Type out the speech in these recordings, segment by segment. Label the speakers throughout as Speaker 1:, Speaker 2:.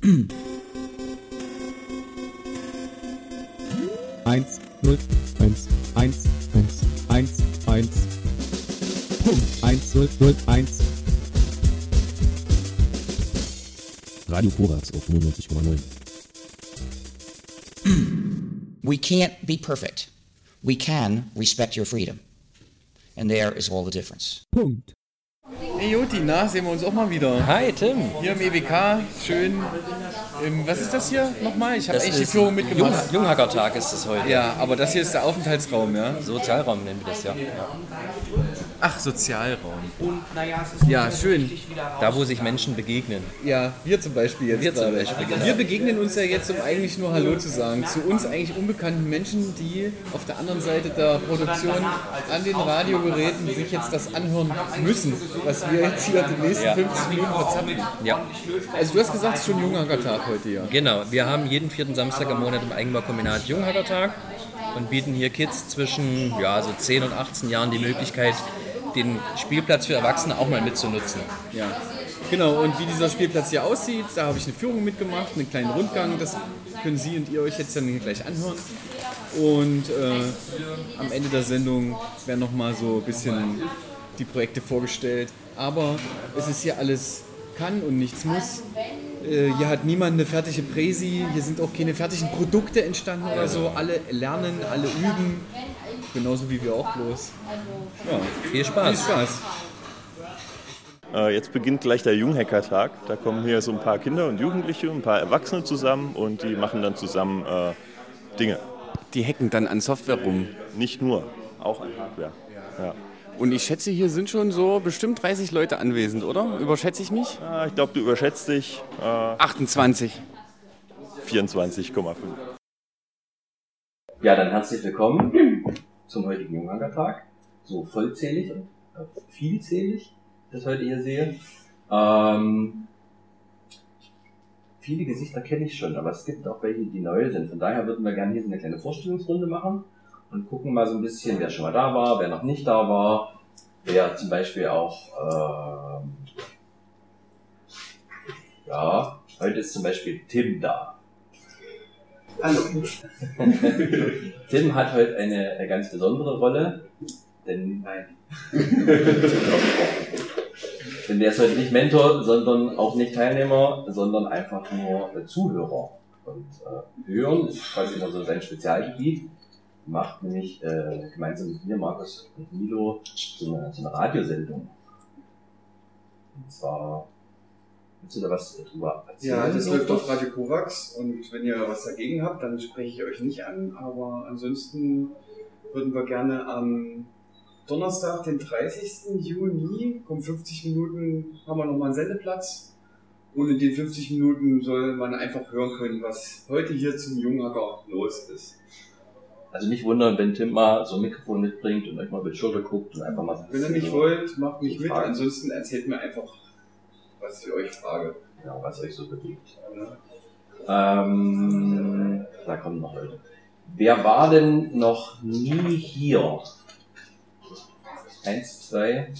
Speaker 1: Eins, null, eins, eins, eins, eins, eins. Punkt. Eins, null, null, eins.
Speaker 2: Radio Korax auf 95,9.
Speaker 3: We can't be perfect. We can respect your freedom. And there is all the difference.
Speaker 1: Punkt.
Speaker 4: Hey Joti, na, sehen wir uns auch mal wieder.
Speaker 5: Hi Tim.
Speaker 4: Hier im EWK, schön. Ähm, was ist das hier nochmal? Ich habe echt die Führung mitgemacht.
Speaker 5: Jung, Junghackertag ist es heute.
Speaker 4: Ja, aber das hier ist der Aufenthaltsraum, ja?
Speaker 5: Sozialraum nennen wir das ja.
Speaker 4: Ach, Sozialraum. Ja, schön.
Speaker 5: Da, wo sich Menschen begegnen.
Speaker 4: Ja, wir zum Beispiel jetzt
Speaker 5: Wir zum. Beispiel, genau.
Speaker 4: Wir begegnen uns ja jetzt, um eigentlich nur Hallo zu sagen. Zu uns eigentlich unbekannten Menschen, die auf der anderen Seite der Produktion an den Radiogeräten sich jetzt das anhören müssen, was wir jetzt hier die nächsten
Speaker 5: Ja.
Speaker 4: 50 Minuten verzapfen.
Speaker 5: Ja,
Speaker 4: Also du hast gesagt, es ist schon Junghackertag heute, ja.
Speaker 5: genau. Wir haben jeden vierten Samstag im Monat im Eigenbaukombinat Junghackertag und bieten hier Kids zwischen ja, so 10 und 18 Jahren die Möglichkeit, den Spielplatz für Erwachsene auch mal mitzunutzen.
Speaker 4: Ja, genau. Und wie dieser Spielplatz hier aussieht, da habe ich eine Führung mitgemacht, einen kleinen Rundgang. Das können Sie und ihr euch jetzt dann gleich anhören. Und äh, am Ende der Sendung werden nochmal so ein bisschen die Projekte vorgestellt. Aber es ist hier alles kann und nichts muss. Äh, hier hat niemand eine fertige Präsi, hier sind auch keine fertigen Produkte entstanden oder so. Alle lernen, alle üben. Genauso wie wir auch bloß. Ja,
Speaker 5: Viel
Speaker 4: viel
Speaker 5: Spaß.
Speaker 4: Spaß.
Speaker 6: Äh, Jetzt beginnt gleich der Junghackertag. Da kommen hier so ein paar Kinder und Jugendliche, ein paar Erwachsene zusammen und die machen dann zusammen äh, Dinge.
Speaker 7: Die hacken dann an Software rum.
Speaker 6: Nicht nur, auch an Hardware. Ja.
Speaker 7: Und ich schätze, hier sind schon so bestimmt 30 Leute anwesend, oder? Überschätze ich mich?
Speaker 6: Ah, Ich glaube, du überschätzt dich. Äh,
Speaker 7: 28.
Speaker 6: 24,5.
Speaker 8: Ja, dann herzlich willkommen zum heutigen Junghangertag. So vollzählig und äh, vielzählig, das heute hier sehe. Ähm, viele Gesichter kenne ich schon, aber es gibt auch welche, die neu sind. Von daher würden wir gerne hier so eine kleine Vorstellungsrunde machen und gucken mal so ein bisschen, wer schon mal da war, wer noch nicht da war, wer zum Beispiel auch, ähm, ja, heute ist zum Beispiel Tim da. Hallo. Tim hat heute eine, ganz besondere Rolle, denn denn der ist heute nicht Mentor, sondern auch nicht Teilnehmer, sondern einfach nur äh, Zuhörer. Und äh, Hören ist quasi immer so sein Spezialgebiet. Macht nämlich äh, gemeinsam mit mir, Markus und Milo, so eine, so eine Radiosendung. Und zwar, willst du da was drüber erzählen?
Speaker 9: Ja, das läuft auf Radio Kovacs und wenn ihr was dagegen habt, dann spreche ich euch nicht an, aber ansonsten würden wir gerne am Donnerstag, den 30. Juni, um 50 Minuten haben wir nochmal einen Sendeplatz und in den 50 Minuten soll man einfach hören können, was heute hier zum Junghacker los ist.
Speaker 8: Also nicht wundern, wenn Tim mal so ein Mikrofon mitbringt und euch mal mit Schulter guckt und einfach mal
Speaker 9: Wenn ihr nicht wollt, macht mich mit, ansonsten erzählt mir einfach, was ich euch frage.
Speaker 8: Ja, was euch so bewegt. Ähm, da kommen noch Leute. Wer war denn noch nie hier? Eins, zwei.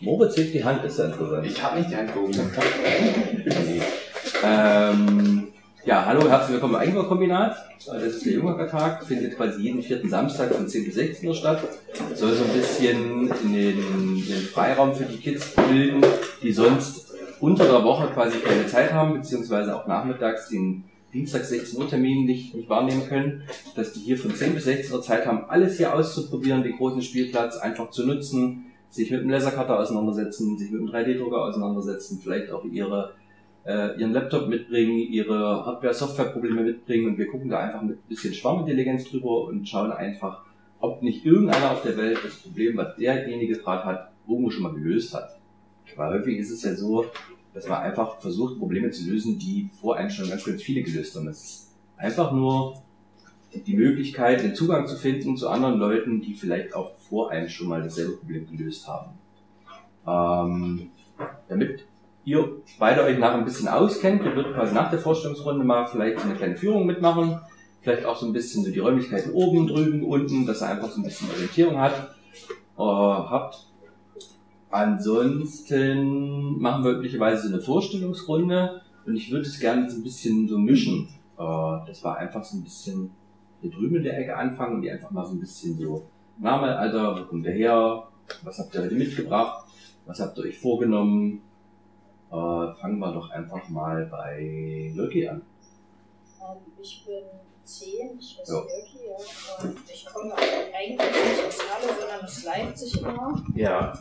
Speaker 8: Moritz hebt die Hand, ist ja interessant.
Speaker 9: Ich habe nicht die Hand gehoben.
Speaker 8: Nee. ähm, ja, hallo, herzlich willkommen im Eigenbaukombinat. Das ist der Jungertag, findet quasi jeden vierten Samstag von 10 bis 16 Uhr statt. Soll so ein bisschen den, den Freiraum für die Kids bilden, die sonst unter der Woche quasi keine Zeit haben, beziehungsweise auch nachmittags den Dienstag 16 Uhr Termin nicht, nicht wahrnehmen können, dass die hier von 10 bis 16 Uhr Zeit haben, alles hier auszuprobieren, den großen Spielplatz einfach zu nutzen, sich mit dem Lasercutter auseinandersetzen, sich mit dem 3D-Drucker auseinandersetzen, vielleicht auch ihre äh, ihren Laptop mitbringen, ihre Hardware-Software-Probleme mitbringen und wir gucken da einfach mit ein bisschen Schwarmintelligenz drüber und schauen einfach, ob nicht irgendeiner auf der Welt das Problem, was derjenige gerade hat, irgendwo schon mal gelöst hat. Weil häufig ist es ja so, dass man einfach versucht, Probleme zu lösen, die vor einem schon ganz, ganz viele gelöst haben. Es ist einfach nur die- Möglichkeit, den Zugang zu finden zu anderen Leuten, die vielleicht auch vor einem schon mal dasselbe Problem gelöst haben. Ähm, damit ihr beide euch nachher ein bisschen auskennt, wir würden quasi nach der Vorstellungsrunde mal vielleicht so eine kleine Führung mitmachen, vielleicht auch so ein bisschen so die Räumlichkeiten oben, drüben, unten, dass ihr einfach so ein bisschen Orientierung hat, äh, habt. Ansonsten machen wir üblicherweise so eine Vorstellungsrunde Und ich würde es gerne so ein bisschen so mischen. Äh, das war einfach so ein bisschen hier drüben in der Ecke anfangen und die einfach mal so ein bisschen so Name, Alter, wo kommt ihr her? Was habt ihr heute mitgebracht? Was habt ihr euch vorgenommen? Äh, fangen wir doch einfach mal bei Loki an.
Speaker 10: Ähm, ich bin 10, ich heiße
Speaker 8: Ja.
Speaker 10: Ja. Und ich komme eigentlich nicht aus Halle, sondern aus Leipzig immer.
Speaker 8: Ja.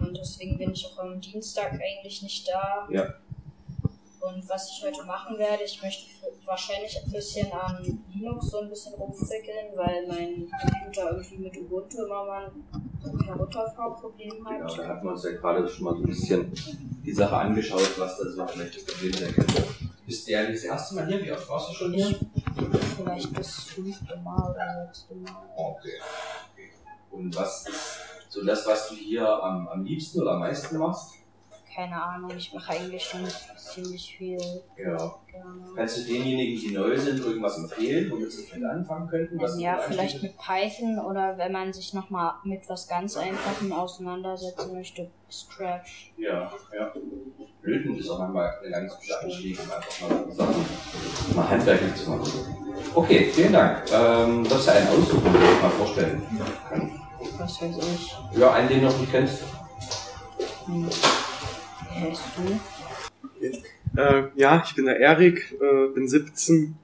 Speaker 10: Und deswegen bin ich auch am Dienstag eigentlich nicht da.
Speaker 8: Ja.
Speaker 10: Und was ich heute machen werde, ich möchte wahrscheinlich ein bisschen an Linux so ein bisschen rumfrickeln, weil mein Computer irgendwie mit Ubuntu immer mal ein Herunterfahrproblem
Speaker 8: Genau,
Speaker 10: hat.
Speaker 8: da hatten wir uns ja gerade schon mal so ein bisschen die Sache angeschaut, was da so vielleicht das Problem sein könnte. Bist du ja das erste Mal hier? Wie oft warst du schon hier?
Speaker 10: Vielleicht das fünfte Mal oder sechste Mal.
Speaker 8: Okay. Und was ist so das, was du hier am, am liebsten oder am meisten machst?
Speaker 10: Keine Ahnung, ich mache eigentlich schon ziemlich viel
Speaker 8: Ja. Kannst du denjenigen, die neu sind, irgendwas empfehlen, womit sie vielleicht anfangen könnten? Was
Speaker 10: Ja, vielleicht mit Python oder wenn man sich nochmal mit was ganz Einfachem auseinandersetzen möchte, Scratch.
Speaker 8: Ja, ja. Löten ist auch manchmal eine ganz gute um einfach mal Sachen mal handwerklich zu machen. Okay, vielen Dank. Ähm, das ist einen Ausdruck, den ich mal vorstellen kann.
Speaker 10: Was weiß ich.
Speaker 8: Ja, einen, den du noch nicht kennst.
Speaker 10: Hm. Heißt du?
Speaker 11: Äh, ja, ich bin der Erik, äh, bin 17.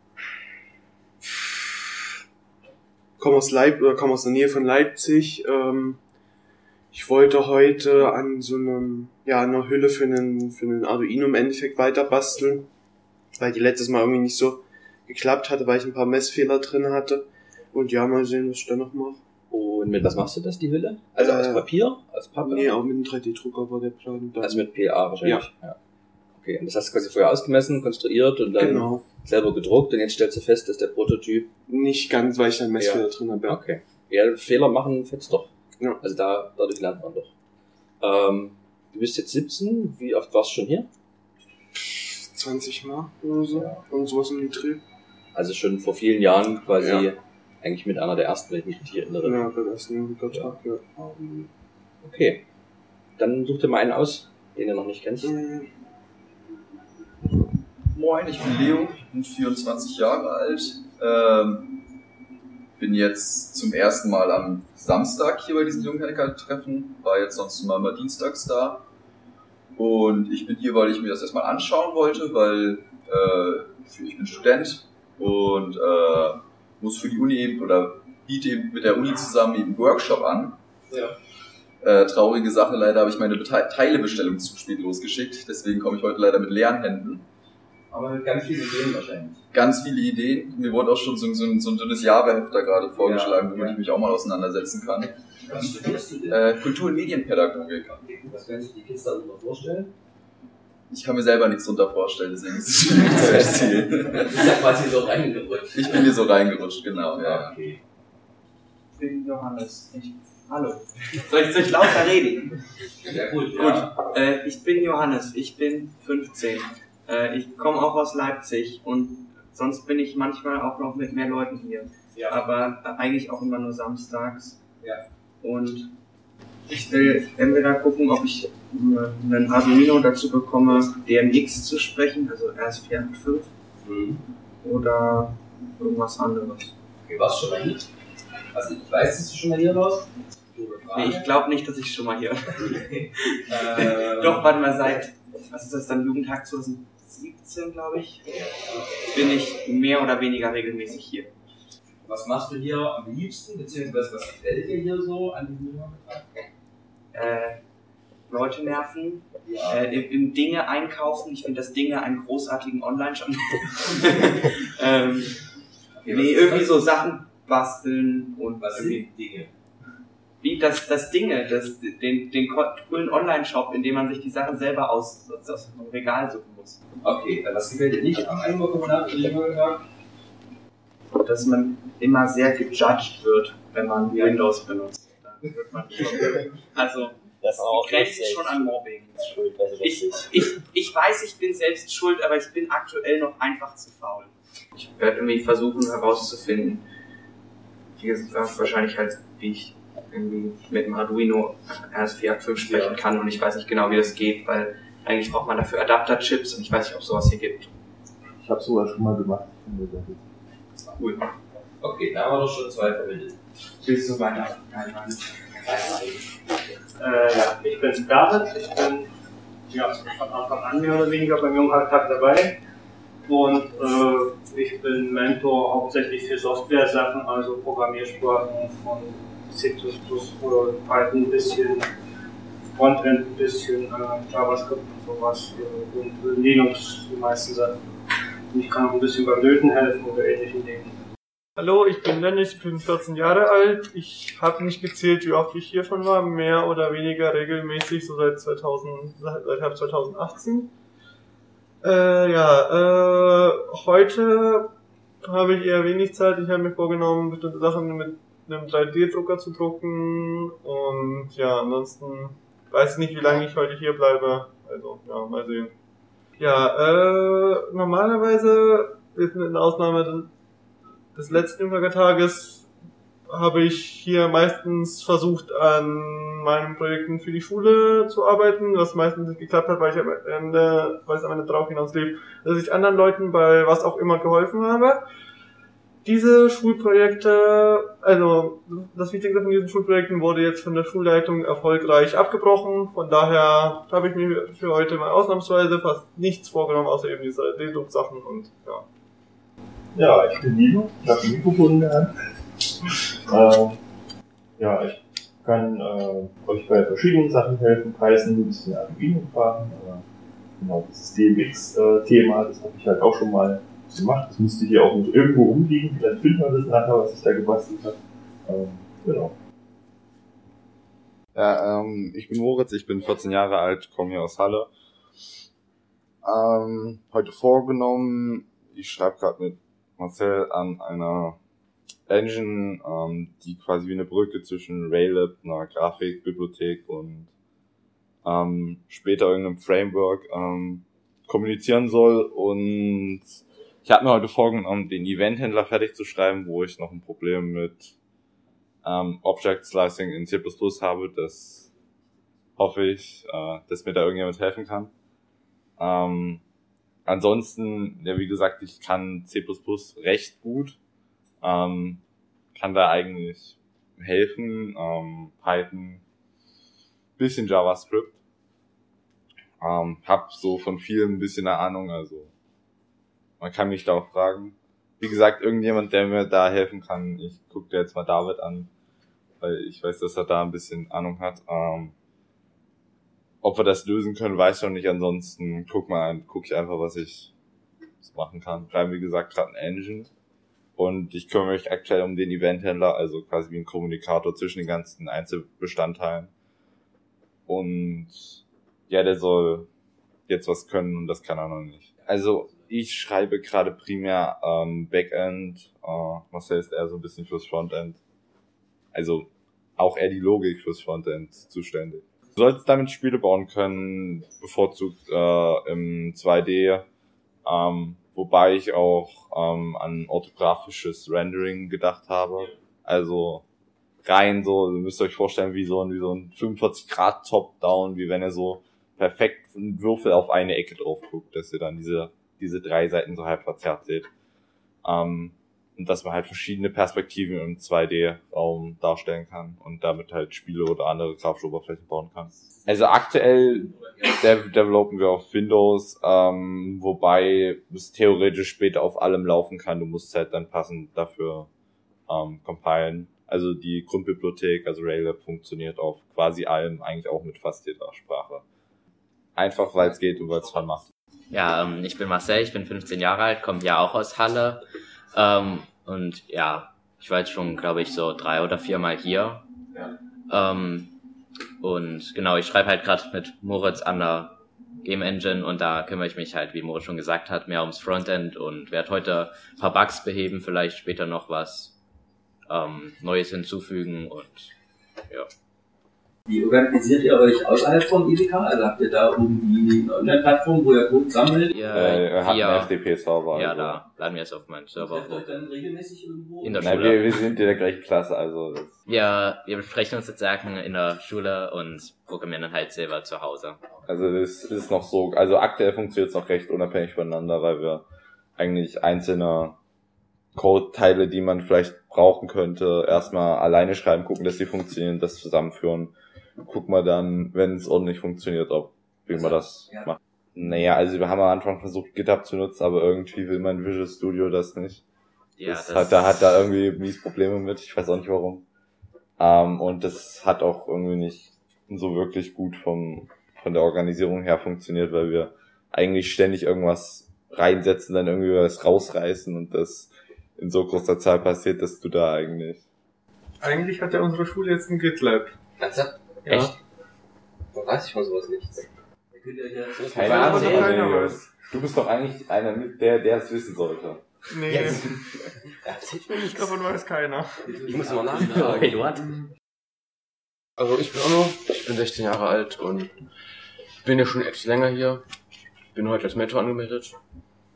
Speaker 11: Komme aus Leip oder komme aus der Nähe von Leipzig. Ähm, ich wollte heute an so einem, ja, einer Hülle für einen, für einen Arduino im Endeffekt weiter basteln, weil die letztes Mal irgendwie nicht so geklappt hatte, weil ich ein paar Messfehler drin hatte. Und ja, mal sehen, was ich da noch mache.
Speaker 8: Und mit was machst du das, die Hülle? Also aus
Speaker 11: Äh,
Speaker 8: Papier? Aus Pappe?
Speaker 11: Nee, auch mit einem 3D-Drucker war der Plan. Dann.
Speaker 8: Also mit PA wahrscheinlich. Ja. Okay, und das hast du quasi vorher ausgemessen, konstruiert und dann
Speaker 11: Genau.
Speaker 8: selber gedruckt und jetzt stellst du fest, dass der Prototyp.
Speaker 11: Nicht ganz, weil ich da einen Messfehler
Speaker 8: Ja.
Speaker 11: drin habe. Ja.
Speaker 8: Okay. Ja, Fehler machen fetzt doch.
Speaker 11: Ja.
Speaker 8: Also da, dadurch lernt man doch. Ähm, du bist jetzt 17, wie oft warst du schon hier?
Speaker 11: 20 Mal oder so. Und sowas um den Dreh.
Speaker 8: Also schon vor vielen Jahren quasi
Speaker 11: Ja.
Speaker 8: Eigentlich mit einer der ersten, wenn ich mich richtig erinnere.
Speaker 11: Ja, beim ersten Jugendtag, ja.
Speaker 8: Ähm, Okay. Dann such dir mal einen aus, den du noch nicht kennst.
Speaker 11: Mhm.
Speaker 12: Moin, ich bin Leo, ich bin 24 Jahre alt. Ähm, bin jetzt zum ersten Mal am Samstag hier bei diesem Junghacker-Treffen, war jetzt sonst immer mal dienstags da. Und ich bin hier, weil ich mir das erstmal anschauen wollte, weil äh, ich bin Student und äh, muss für die Uni eben oder biete eben mit der Uni zusammen eben einen Workshop an.
Speaker 8: Ja.
Speaker 12: Äh, traurige Sache, leider habe ich meine Bete Teilebestellung zu spät losgeschickt, deswegen komme ich heute leider mit leeren Händen.
Speaker 8: Aber mit ganz vielen Ideen wahrscheinlich.
Speaker 12: Ganz viele Ideen. Mir wurde auch schon so, so, ein- so ein dünnes Jahre-Heft da gerade vorgeschlagen,
Speaker 8: Ja,
Speaker 12: womit
Speaker 8: ja.
Speaker 12: ich mich auch mal auseinandersetzen kann.
Speaker 8: Was studierst du denn?
Speaker 12: Äh, Kultur- und Medienpädagogik.
Speaker 8: Was können sich die Kids darüber vorstellen?
Speaker 12: Ich kann mir selber nichts drunter vorstellen, deswegen ist es schwierig zu erzählen.
Speaker 8: Du bist ja quasi so reingerutscht.
Speaker 12: Ich bin hier so reingerutscht, genau. Ja.
Speaker 8: Okay.
Speaker 13: Ich bin Johannes. Ich, hallo. Soll ich, soll ich lauter reden?
Speaker 8: Ja gut,
Speaker 13: Gut. Äh, ich bin Johannes. Ich bin 15. Äh, ich komme auch aus Leipzig und sonst bin ich manchmal auch noch mit mehr Leuten hier.
Speaker 8: Ja.
Speaker 13: Aber eigentlich auch immer nur samstags.
Speaker 8: Ja.
Speaker 13: Und ich will entweder gucken, ob ich äh, einen Arduino dazu bekomme, DMX zu sprechen, also RS485,
Speaker 8: Mhm.
Speaker 13: oder irgendwas anderes.
Speaker 8: Okay, warst du schon mal hier? Also ich weiß, dass du schon mal hier warst.
Speaker 13: Nee, ich glaube nicht, dass ich schon mal hier.
Speaker 8: Ähm,
Speaker 13: Doch, warte mal, seit, was ist das dann, Jugendtag 2017, glaube ich, bin ich mehr oder weniger regelmäßig hier.
Speaker 8: Was machst du hier am liebsten, beziehungsweise was gefällt dir hier so an diesem Jüngerbetrag?
Speaker 13: Äh, Leute nerven,
Speaker 8: Ja.
Speaker 13: äh, im, Dinge einkaufen. Ich finde das Dinge einen großartigen Online-Shop. ähm, nee, irgendwie so Sachen basteln und
Speaker 8: Was
Speaker 13: irgendwie,
Speaker 8: sind Dinge?
Speaker 13: wie das, das Dinge, das, den, den coolen Online-Shop, in dem man sich die Sachen selber aus, aus, aus dem Regal suchen muss.
Speaker 8: Okay, was gefällt dir nicht am Einwohnerkommunat und Jüngerbetrag?
Speaker 13: dass man immer sehr gejudged wird, wenn man Windows benutzt. Wird man also
Speaker 14: Das ist auch
Speaker 13: grenzt schon an Mobbing.
Speaker 14: Schuld,
Speaker 13: Ich, ich, ich weiß, ich bin selbst schuld, aber ich bin aktuell noch einfach zu faul. Ich werde irgendwie versuchen herauszufinden, wie gesagt, wahrscheinlich halt, wie ich irgendwie mit dem Arduino RS485 sprechen kann und ich weiß nicht genau, wie das geht, weil
Speaker 15: eigentlich braucht man dafür Adapterchips und ich weiß nicht, ob es sowas hier gibt.
Speaker 16: Ich habe sogar schon mal gemacht.
Speaker 15: Cool.
Speaker 8: Okay, da haben wir doch schon zwei vermittelt.
Speaker 15: Willst du weiter?
Speaker 17: Nein, nein. Äh, ja, ich bin David, ich bin ja, von Anfang an mehr oder weniger beim Jungalltag dabei und äh, ich bin Mentor hauptsächlich für Software-Sachen, also Programmiersprachen von C++ oder Python ein bisschen, Frontend ein bisschen, äh, JavaScript und sowas und Linux die meisten Sachen. Und ich kann auch ein bisschen beim Löten helfen oder ähnlichen Dingen.
Speaker 18: Hallo, ich bin Dennis, ich bin 14 Jahre alt. Ich habe nicht gezählt, wie oft ich hiervon war, mehr oder weniger regelmäßig, so seit 2000, seit Herbst 2018. Äh, ja, äh, heute habe ich eher wenig Zeit. Ich habe mir vorgenommen, bestimmte Sachen mit einem 3D-Drucker zu drucken und ja, ansonsten weiß ich nicht, wie lange ich heute hier bleibe. Also, ja, mal sehen. Ja, äh, normalerweise ist eine Ausnahme des letzten Tages habe ich hier meistens versucht, an meinen Projekten für die Schule zu arbeiten, was meistens nicht geklappt hat, weil ich am Ende, weil es am Ende darauf hinaus lief, dass ich anderen Leuten bei was auch immer geholfen habe. Diese Schulprojekte, also das Wichtigste von diesen Schulprojekten wurde jetzt von der Schulleitung erfolgreich abgebrochen. Von daher habe ich mir für heute mal ausnahmsweise fast nichts vorgenommen, außer eben diese D-Druck-Sachen und ja.
Speaker 16: Ja, ich bin Nino, ich habe ein Mikrofon in der Hand. Ähm, ja, ich kann äh, euch bei verschiedenen Sachen helfen, Python, ein bisschen Arduino fahren. Äh, genau, dieses DMX-Thema, das habe ich halt auch schon mal gemacht. Das müsste hier auch noch irgendwo rumliegen. Vielleicht findet man das nachher, was ich da gebastelt habe. Ähm, genau.
Speaker 19: Ja, ähm, ich bin Moritz, ich bin 14 Jahre alt, komme hier aus Halle. Ähm, heute vorgenommen, ich schreibe gerade mit Marcel an einer Engine, ähm, die quasi wie eine Brücke zwischen Raylab, einer Grafikbibliothek und ähm, später irgendeinem Framework ähm, kommunizieren soll. Und ich habe mir heute vorgenommen, den Eventhändler fertig zu schreiben, wo ich noch ein Problem mit ähm, Object Slicing in C++ habe. Das hoffe ich, äh, dass mir da irgendjemand helfen kann. Ähm, ansonsten, ja, wie gesagt, ich kann C++ recht gut. Ähm, kann da eigentlich helfen. Ähm, Python, bisschen JavaScript. Ähm, hab so von vielen ein bisschen eine Ahnung, also man kann mich da auch fragen. Wie gesagt, irgendjemand, der mir da helfen kann, ich gucke dir jetzt mal David an, weil ich weiß, dass er da ein bisschen Ahnung hat. Ähm, ob wir das lösen können, weiß ich noch nicht. Ansonsten guck mal, guck ich einfach, was ich machen kann. Haben, wie gesagt, gerade ein Engine. Und ich kümmere mich aktuell um den Eventhändler, also quasi wie ein Kommunikator zwischen den ganzen Einzelbestandteilen. Und ja, der soll jetzt was können und das kann er noch nicht. Also ich schreibe gerade primär ähm, Backend, äh, Marcel ist eher so ein bisschen fürs Frontend. Also auch eher die Logik fürs Frontend zuständig. Du sollst damit Spiele bauen können, bevorzugt äh, im 2D, ähm, wobei ich auch ähm, an orthografisches Rendering gedacht habe. Also rein so, ihr müsst euch vorstellen, wie so ein, wie so ein 45 Grad Top-Down, wie wenn ihr so perfekt einen Würfel auf eine Ecke drauf guckt, dass ihr dann diese, diese drei Seiten so halb verzerrt seht. Ähm, und dass man halt verschiedene Perspektiven im 2D-Raum darstellen kann und damit halt Spiele oder andere grafische Oberflächen bauen kann. Also aktuell dev developen wir auf Windows, ähm, wobei es theoretisch später auf allem laufen kann. Du musst halt dann passend dafür ähm, compilen. Also die Grundbibliothek, also Raylab, funktioniert auf quasi allem, eigentlich auch mit fast jeder Sprache. Einfach weil es geht und weil es Fun macht.
Speaker 20: Ja, ähm, ich bin Marcel, ich bin 15 Jahre alt, komme ja auch aus Halle. Ähm, und ja, ich war jetzt schon, glaube ich, so drei oder viermal hier. Ja. Ähm, und genau, ich schreibe halt gerade mit Moritz an der Game Engine und da kümmere ich mich halt, wie Moritz schon gesagt hat, mehr ums Frontend und werde heute ein paar Bugs beheben, vielleicht später noch was ähm, Neues hinzufügen und ja.
Speaker 8: Wie organisiert ihr euch außerhalb vom EDK? Also habt ihr da irgendwie eine Online-Plattform, wo ihr Code sammelt?
Speaker 20: Ja,
Speaker 19: Äh, wir hatten FTP-Server.
Speaker 20: Ja,
Speaker 19: also.
Speaker 20: da laden wir es auf meinen Server hoch.
Speaker 8: dann regelmäßig irgendwo?
Speaker 20: In der
Speaker 19: Nein,
Speaker 20: Schule.
Speaker 19: wir, wir sind in der gleichen Klasse, also das,
Speaker 20: Wir, wir besprechen uns sozusagen in der Schule und programmieren dann halt selber zu Hause.
Speaker 19: also das ist noch so, also aktuell funktioniert es noch recht unabhängig voneinander, weil wir eigentlich einzelne Code-Teile, die man vielleicht brauchen könnte, erstmal alleine schreiben, gucken, dass sie funktionieren, das zusammenführen. Wir dann, wenn es ordentlich funktioniert, ob wie man das
Speaker 8: ja.
Speaker 19: macht. Naja, also wir haben am Anfang versucht, GitHub zu nutzen, aber irgendwie will mein Visual Studio das nicht.
Speaker 20: Ja,
Speaker 19: das,
Speaker 20: das-
Speaker 19: hat, da hat da irgendwie mies Probleme mit, ich weiß auch nicht warum. Ähm, und das hat auch irgendwie nicht so wirklich gut vom, von der Organisierung her funktioniert, weil wir eigentlich ständig irgendwas reinsetzen, dann irgendwie was rausreißen und das in so großer Zahl passiert, dass du da eigentlich.
Speaker 18: Eigentlich hat ja unsere Schule jetzt ein GitLab.
Speaker 8: Ernsthaft?
Speaker 18: Ja.
Speaker 8: Echt? Da weiß ich von sowas nichts.
Speaker 19: Keine
Speaker 18: Weiß
Speaker 19: Ahnung,
Speaker 18: keiner was.
Speaker 19: Du bist doch eigentlich einer mit der, der es wissen sollte.
Speaker 18: Nee.
Speaker 19: Jetzt.
Speaker 18: Ich davon weiß keiner.
Speaker 21: Ich muss mal nachfragen.
Speaker 20: Eduard?
Speaker 21: Also ich bin noch, ich bin 16 Jahre alt und bin ja schon etwas länger hier. Bin heute als Mentor angemeldet.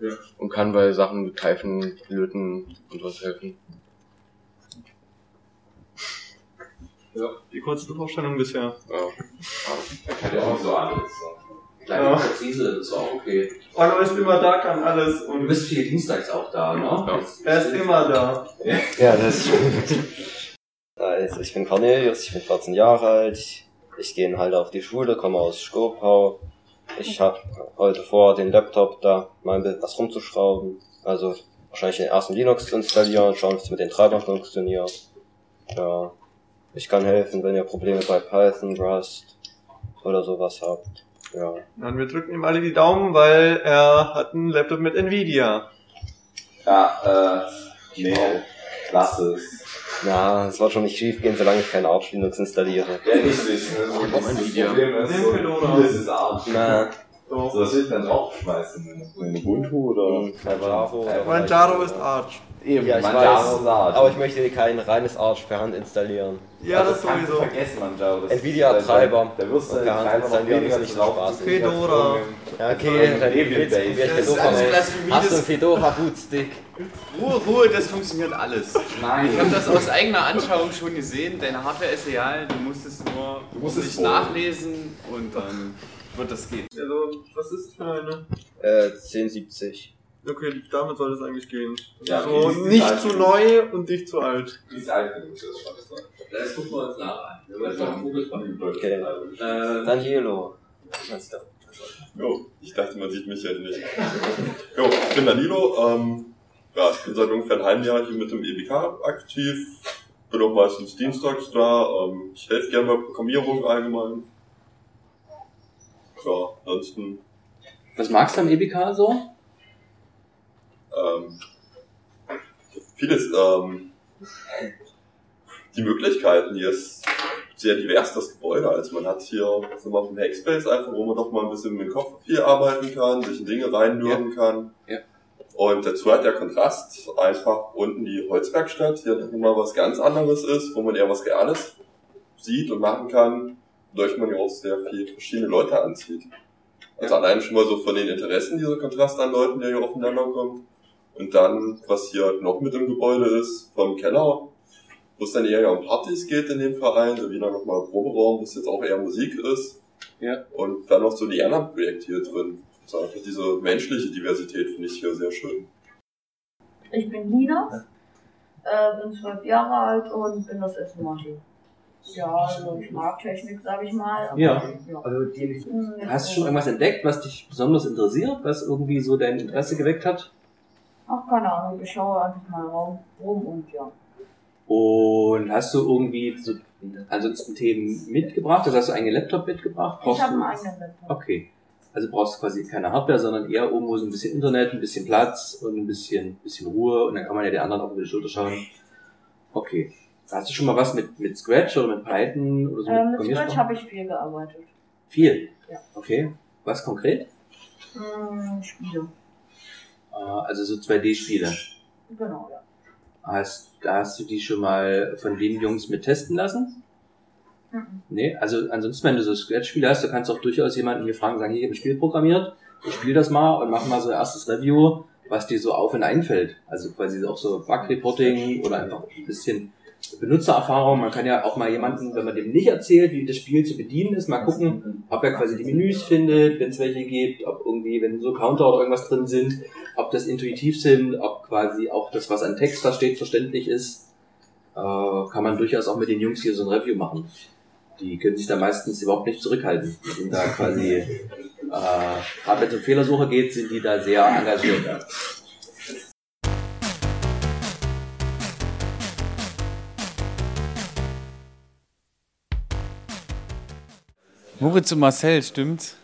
Speaker 18: Ja.
Speaker 21: Und kann bei Sachen mit Greifen, Löten und was helfen.
Speaker 18: Ja, die kurze Vorstellung bisher.
Speaker 21: Ja.
Speaker 19: Kann ja auch so alles.
Speaker 8: Kleine
Speaker 18: Ja.
Speaker 8: Präzise, ist auch okay.
Speaker 18: Anno ist immer da, kann alles. Und
Speaker 8: Du bist viel dienstags auch da, ne?
Speaker 18: er ist immer da.
Speaker 14: Ja, das stimmt. Also, ich bin Cornelius, ich bin 14 Jahre alt. Ich, gehe halt auf die Schule, komme aus Skopau. Ich habe heute vor, den Laptop da mal ein bisschen was rumzuschrauben. Also wahrscheinlich den ersten Linux zu installieren, schauen, wie es mit den Treibern funktioniert. Ja, ich kann helfen, wenn ihr Probleme bei Python, Rust oder sowas habt. Ja.
Speaker 18: Dann wir drücken ihm alle die Daumen, weil er hat einen Laptop mit Nvidia.
Speaker 19: Ja, äh, nee, klasse.
Speaker 14: Na, es wird schon nicht schief gehen, solange ich kein Arch Linux installiere.
Speaker 19: Ja, richtig. Also, das Problem ist,
Speaker 18: Nimm
Speaker 19: so,
Speaker 18: Fedora.
Speaker 19: vieles ist Arsch.
Speaker 14: Na,
Speaker 19: So, was will ich dann draufschmeißen? In Ubuntu oder?
Speaker 14: Manjaro oder
Speaker 18: Manjaro ist Arch.
Speaker 19: Eben,
Speaker 14: Ja, ich
Speaker 19: Manjaro
Speaker 14: weiß.
Speaker 19: ist Arch.
Speaker 14: Aber ich möchte kein reines Arch per Hand installieren.
Speaker 18: Ja, das
Speaker 19: kannst du
Speaker 18: sowieso.
Speaker 19: vergessen, Manjaro. Das
Speaker 14: Nvidia-Treiber.
Speaker 19: Da wirst du
Speaker 14: per Hand installieren,
Speaker 19: weniger
Speaker 14: ist nicht so
Speaker 19: drauf.
Speaker 18: Fedora.
Speaker 14: Ja, okay, dann jetzt
Speaker 19: Base.
Speaker 14: probier ich
Speaker 19: Das ist
Speaker 14: Fedora Hast du
Speaker 6: das-
Speaker 14: einen Fedora Bootstick?
Speaker 6: Ruhe, Ruhe, das funktioniert alles.
Speaker 19: Nein.
Speaker 6: Ich habe das aus eigener Anschauung schon gesehen. Deine Hardware ist real, du musst es nur
Speaker 19: Du musst es
Speaker 6: nachlesen und dann wird das gehen.
Speaker 18: Also, was ist das für eine?
Speaker 14: Äh, 1070.
Speaker 18: Okay, damit soll es eigentlich gehen.
Speaker 19: Ja,
Speaker 18: so,
Speaker 19: okay, die
Speaker 18: nicht
Speaker 19: alt
Speaker 18: zu neu und nicht zu alt.
Speaker 19: Wie ist alt genug, das ist schon das
Speaker 8: gucken wir uns nachher an. Wir wollen noch Fokus machen.
Speaker 14: Okay.
Speaker 8: Äh,
Speaker 14: Danilo.
Speaker 22: Jo, ich dachte, man sieht mich ja nicht. Jo, ich bin Danilo. Ähm, ja, ich bin seit ungefähr einem halben Jahr hier mit dem EBK aktiv. Bin auch meistens dienstags da. Ähm, ich helfe gerne bei Programmierung allgemein. Ja, ansonsten
Speaker 8: was magst du am EBK so?
Speaker 22: ähm, vieles. Ähm, die Möglichkeiten hier ist sehr divers das Gebäude. Also man hat hier sagen wir, mal, vom Hackspace einfach, wo man doch mal ein bisschen mit dem Kopf viel arbeiten kann, sich in Dinge reinnörden kann.
Speaker 8: Ja.
Speaker 22: Und dazu hat der Kontrast einfach unten die Holzwerkstatt, hier noch mal was ganz anderes ist, wo man eher was Reales sieht und machen kann, wodurch man ja auch sehr viel verschiedene Leute anzieht. Also allein schon mal so von den Interessen dieser Kontrast an Leuten, der hier aufeinander kommt. Und dann, was hier noch mit im Gebäude ist, vom Keller, wo es dann eher um Partys geht in dem Verein, so wieder nochmal Proberaum, wo es jetzt auch eher Musik ist.
Speaker 8: Ja.
Speaker 22: Und dann noch so die anderen Projekte hier drin. Also einfach diese menschliche Diversität finde ich hier sehr schön.
Speaker 10: Ich bin Nina, äh, bin zwölf Jahre alt und bin das erste Mal hier. Ja, also ich mag Technik, sag ich mal. aber-
Speaker 8: Ja. Also die,
Speaker 10: Hm,
Speaker 8: hast du schon irgendwas entdeckt, was dich besonders interessiert, was irgendwie so dein Interesse geweckt hat?
Speaker 10: Ach, keine Ahnung, ich schaue einfach mal rum, rum und ja.
Speaker 8: Und hast du irgendwie so ansonsten Themen mitgebracht? Also hast du einen Laptop mitgebracht?
Speaker 10: Ich habe einen
Speaker 8: du-
Speaker 10: eigenen Laptop.
Speaker 8: Okay. Also brauchst du quasi keine Hardware, sondern eher irgendwo so ein bisschen Internet, ein bisschen Platz und ein bisschen, bisschen Ruhe und dann kann man ja die anderen auch über die Schulter schauen. Okay. Hast du schon mal was mit, mit Scratch oder mit Python oder so?
Speaker 10: Äh, mit? Scratch habe ich viel gearbeitet.
Speaker 8: Viel?
Speaker 10: Ja.
Speaker 8: Okay. Was konkret?
Speaker 10: Hm, Spiele.
Speaker 8: Äh, Also so 2D-Spiele.
Speaker 10: Genau, ja.
Speaker 8: Hast, hast du die schon mal von den Jungs mit testen lassen? Nee, also ansonsten, wenn du so Scratch-Spiele hast, du kannst auch durchaus jemanden hier fragen, sagen, hier, ich habe ein Spiel programmiert, ich spiele das mal und mach mal so ein erstes Review, was dir so auf und einfällt. Also quasi auch so Bug-Reporting oder einfach ein bisschen Benutzererfahrung. Man kann ja auch mal jemanden, wenn man dem nicht erzählt, wie das Spiel zu bedienen ist, mal gucken, ob er quasi die Menüs findet, wenn es welche gibt, ob irgendwie, wenn so Counter oder irgendwas drin sind, ob das intuitiv sind, ob quasi auch das, was an Text da steht, verständlich ist. Äh, kann man durchaus auch mit den Jungs hier so ein Review machen. Die können sich da meistens überhaupt nicht zurückhalten. Die sind da quasi, äh, gerade wenn es um Fehlersuche geht, sind die da sehr engagiert.
Speaker 4: Moritz und Marcel, stimmt.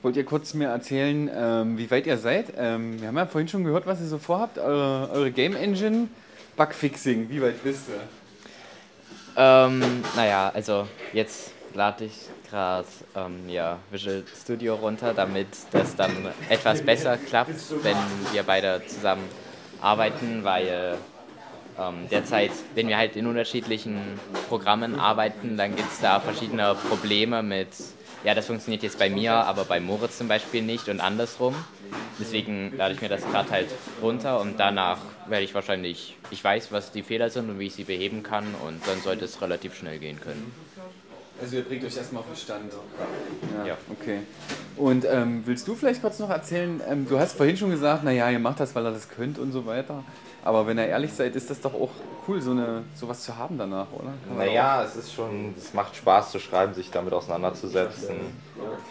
Speaker 4: Wollt ihr kurz mir erzählen, ähm, wie weit ihr seid? Ähm, wir haben ja vorhin schon gehört, was ihr so vorhabt. Eure, eure Game Engine, Bugfixing, wie weit bist du?
Speaker 20: Ähm, naja, also jetzt lade ich gerade ähm, ja, Visual Studio runter, damit das dann etwas besser klappt, wenn wir beide zusammen arbeiten, weil derzeit, wenn wir halt in unterschiedlichen Programmen arbeiten, dann gibt es da verschiedene Probleme mit, ja, das funktioniert jetzt bei mir, aber bei Moritz zum Beispiel nicht und andersrum. Deswegen lade ich mir das gerade halt runter und danach werde ich wahrscheinlich, ich weiß, was die Fehler sind und wie ich sie beheben kann und dann sollte es relativ schnell gehen können.
Speaker 4: Also ihr bringt euch erstmal auf den Stand. Ja,
Speaker 20: Ja.
Speaker 4: okay. Und ähm, willst du vielleicht kurz noch erzählen, ähm, du hast vorhin schon gesagt, naja, ihr macht das, weil ihr das könnt und so weiter. Aber wenn ihr ehrlich seid, ist das doch auch cool, so eine sowas zu haben danach, oder? Kann
Speaker 19: Naja, es ist schon, es macht Spaß zu schreiben, sich damit auseinanderzusetzen.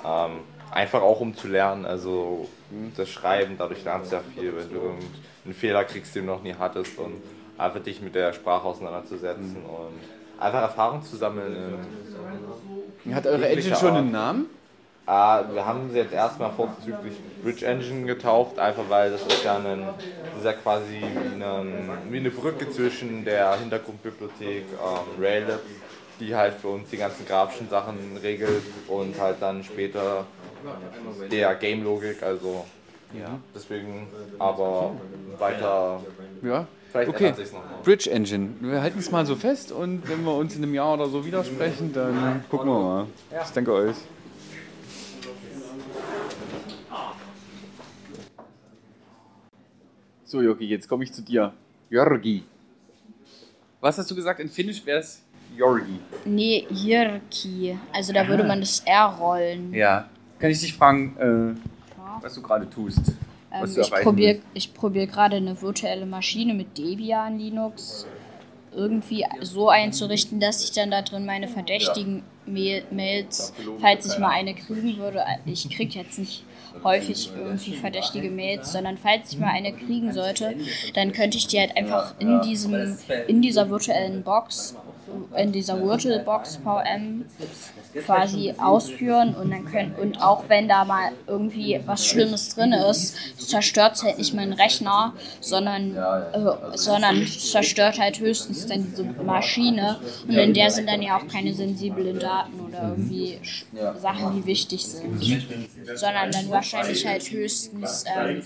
Speaker 19: Ähm, einfach auch um zu lernen, also das Schreiben, dadurch lernst du ja viel, wenn du irgendeinen Fehler kriegst, den du noch nie hattest und einfach dich mit der Sprache auseinanderzusetzen und einfach Erfahrung zu sammeln.
Speaker 4: Hat eure Engine schon einen Namen?
Speaker 19: Ah, wir haben sie jetzt erstmal vorzüglich Bridge Engine getauft, einfach weil das ist ja ein, das ist ja quasi wie eine, wie eine Brücke zwischen der Hintergrundbibliothek ähm, Raillab, die halt für uns die ganzen grafischen Sachen regelt und halt dann später der Game-Logik, also
Speaker 4: Ja.
Speaker 19: deswegen aber weiter.
Speaker 4: Ja.
Speaker 19: Vielleicht
Speaker 4: okay. Bridge Engine. Wir halten es mal so fest und wenn wir uns in einem Jahr oder so widersprechen, dann gucken wir mal. Ich danke euch. So, Jogi, jetzt komme ich zu dir. Jorgi. Was hast du gesagt? In Finnisch wäre es Jorgi.
Speaker 10: Nee, Jirki. Also da würde man das R rollen.
Speaker 4: Ja. Kann ich dich fragen, äh, was du gerade tust?
Speaker 10: Ähm,
Speaker 4: was du
Speaker 10: ich probiere probier gerade eine virtuelle Maschine mit Debian Linux irgendwie so einzurichten, dass ich dann da drin meine verdächtigen Mail Mails, falls ich mal eine kriegen würde, ich kriege jetzt nicht häufig irgendwie verdächtige Mails, sondern falls ich mal eine kriegen sollte, dann könnte ich die halt einfach in diesem in dieser virtuellen Box in dieser Virtual Box VM quasi ausführen und dann können und auch wenn da mal irgendwie was Schlimmes drin ist, zerstört es halt nicht meinen Rechner, sondern äh, sondern zerstört halt höchstens dann diese Maschine. Und in der sind dann ja auch keine sensiblen Daten oder irgendwie Sachen, die wichtig sind, sondern dann wahrscheinlich halt höchstens ähm,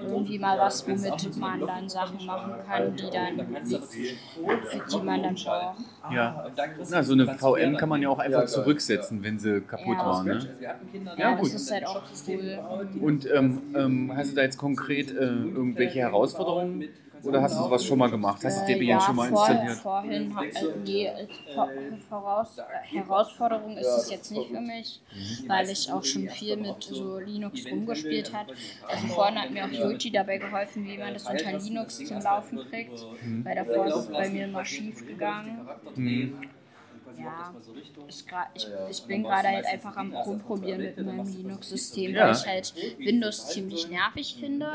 Speaker 10: irgendwie mal was, womit man dann Sachen machen kann, die dann die man dann braucht.
Speaker 4: Ja. Na, so eine VM kann man ja auch einfach zurücksetzen, wenn sie kaputt
Speaker 10: Ja.
Speaker 4: war. Ne?
Speaker 10: Ja, das ist halt auch cool.
Speaker 4: Und ähm, ähm, hast du da jetzt konkret äh, irgendwelche Herausforderungen? Oder hast du sowas schon mal gemacht? Hast du
Speaker 10: Äh,
Speaker 4: Debian
Speaker 10: ja,
Speaker 4: schon mal
Speaker 10: vor,
Speaker 4: installiert?
Speaker 10: Vorhin, äh, nee, äh, vor, voraus, äh, Herausforderung ist es jetzt nicht für mich, weil ich auch schon viel mit so Linux rumgespielt habe. Also vorhin hat mir auch Yuji dabei geholfen, wie man das unter Linux zum Laufen kriegt,
Speaker 4: Mhm.
Speaker 10: weil davor ist es bei mir immer schief gegangen.
Speaker 4: Mhm.
Speaker 10: Ja, ist gra- ich, ich bin gerade halt einfach am Rumprobieren mit meinem Linux-System,
Speaker 4: Ja.
Speaker 10: weil ich halt Windows ziemlich nervig finde.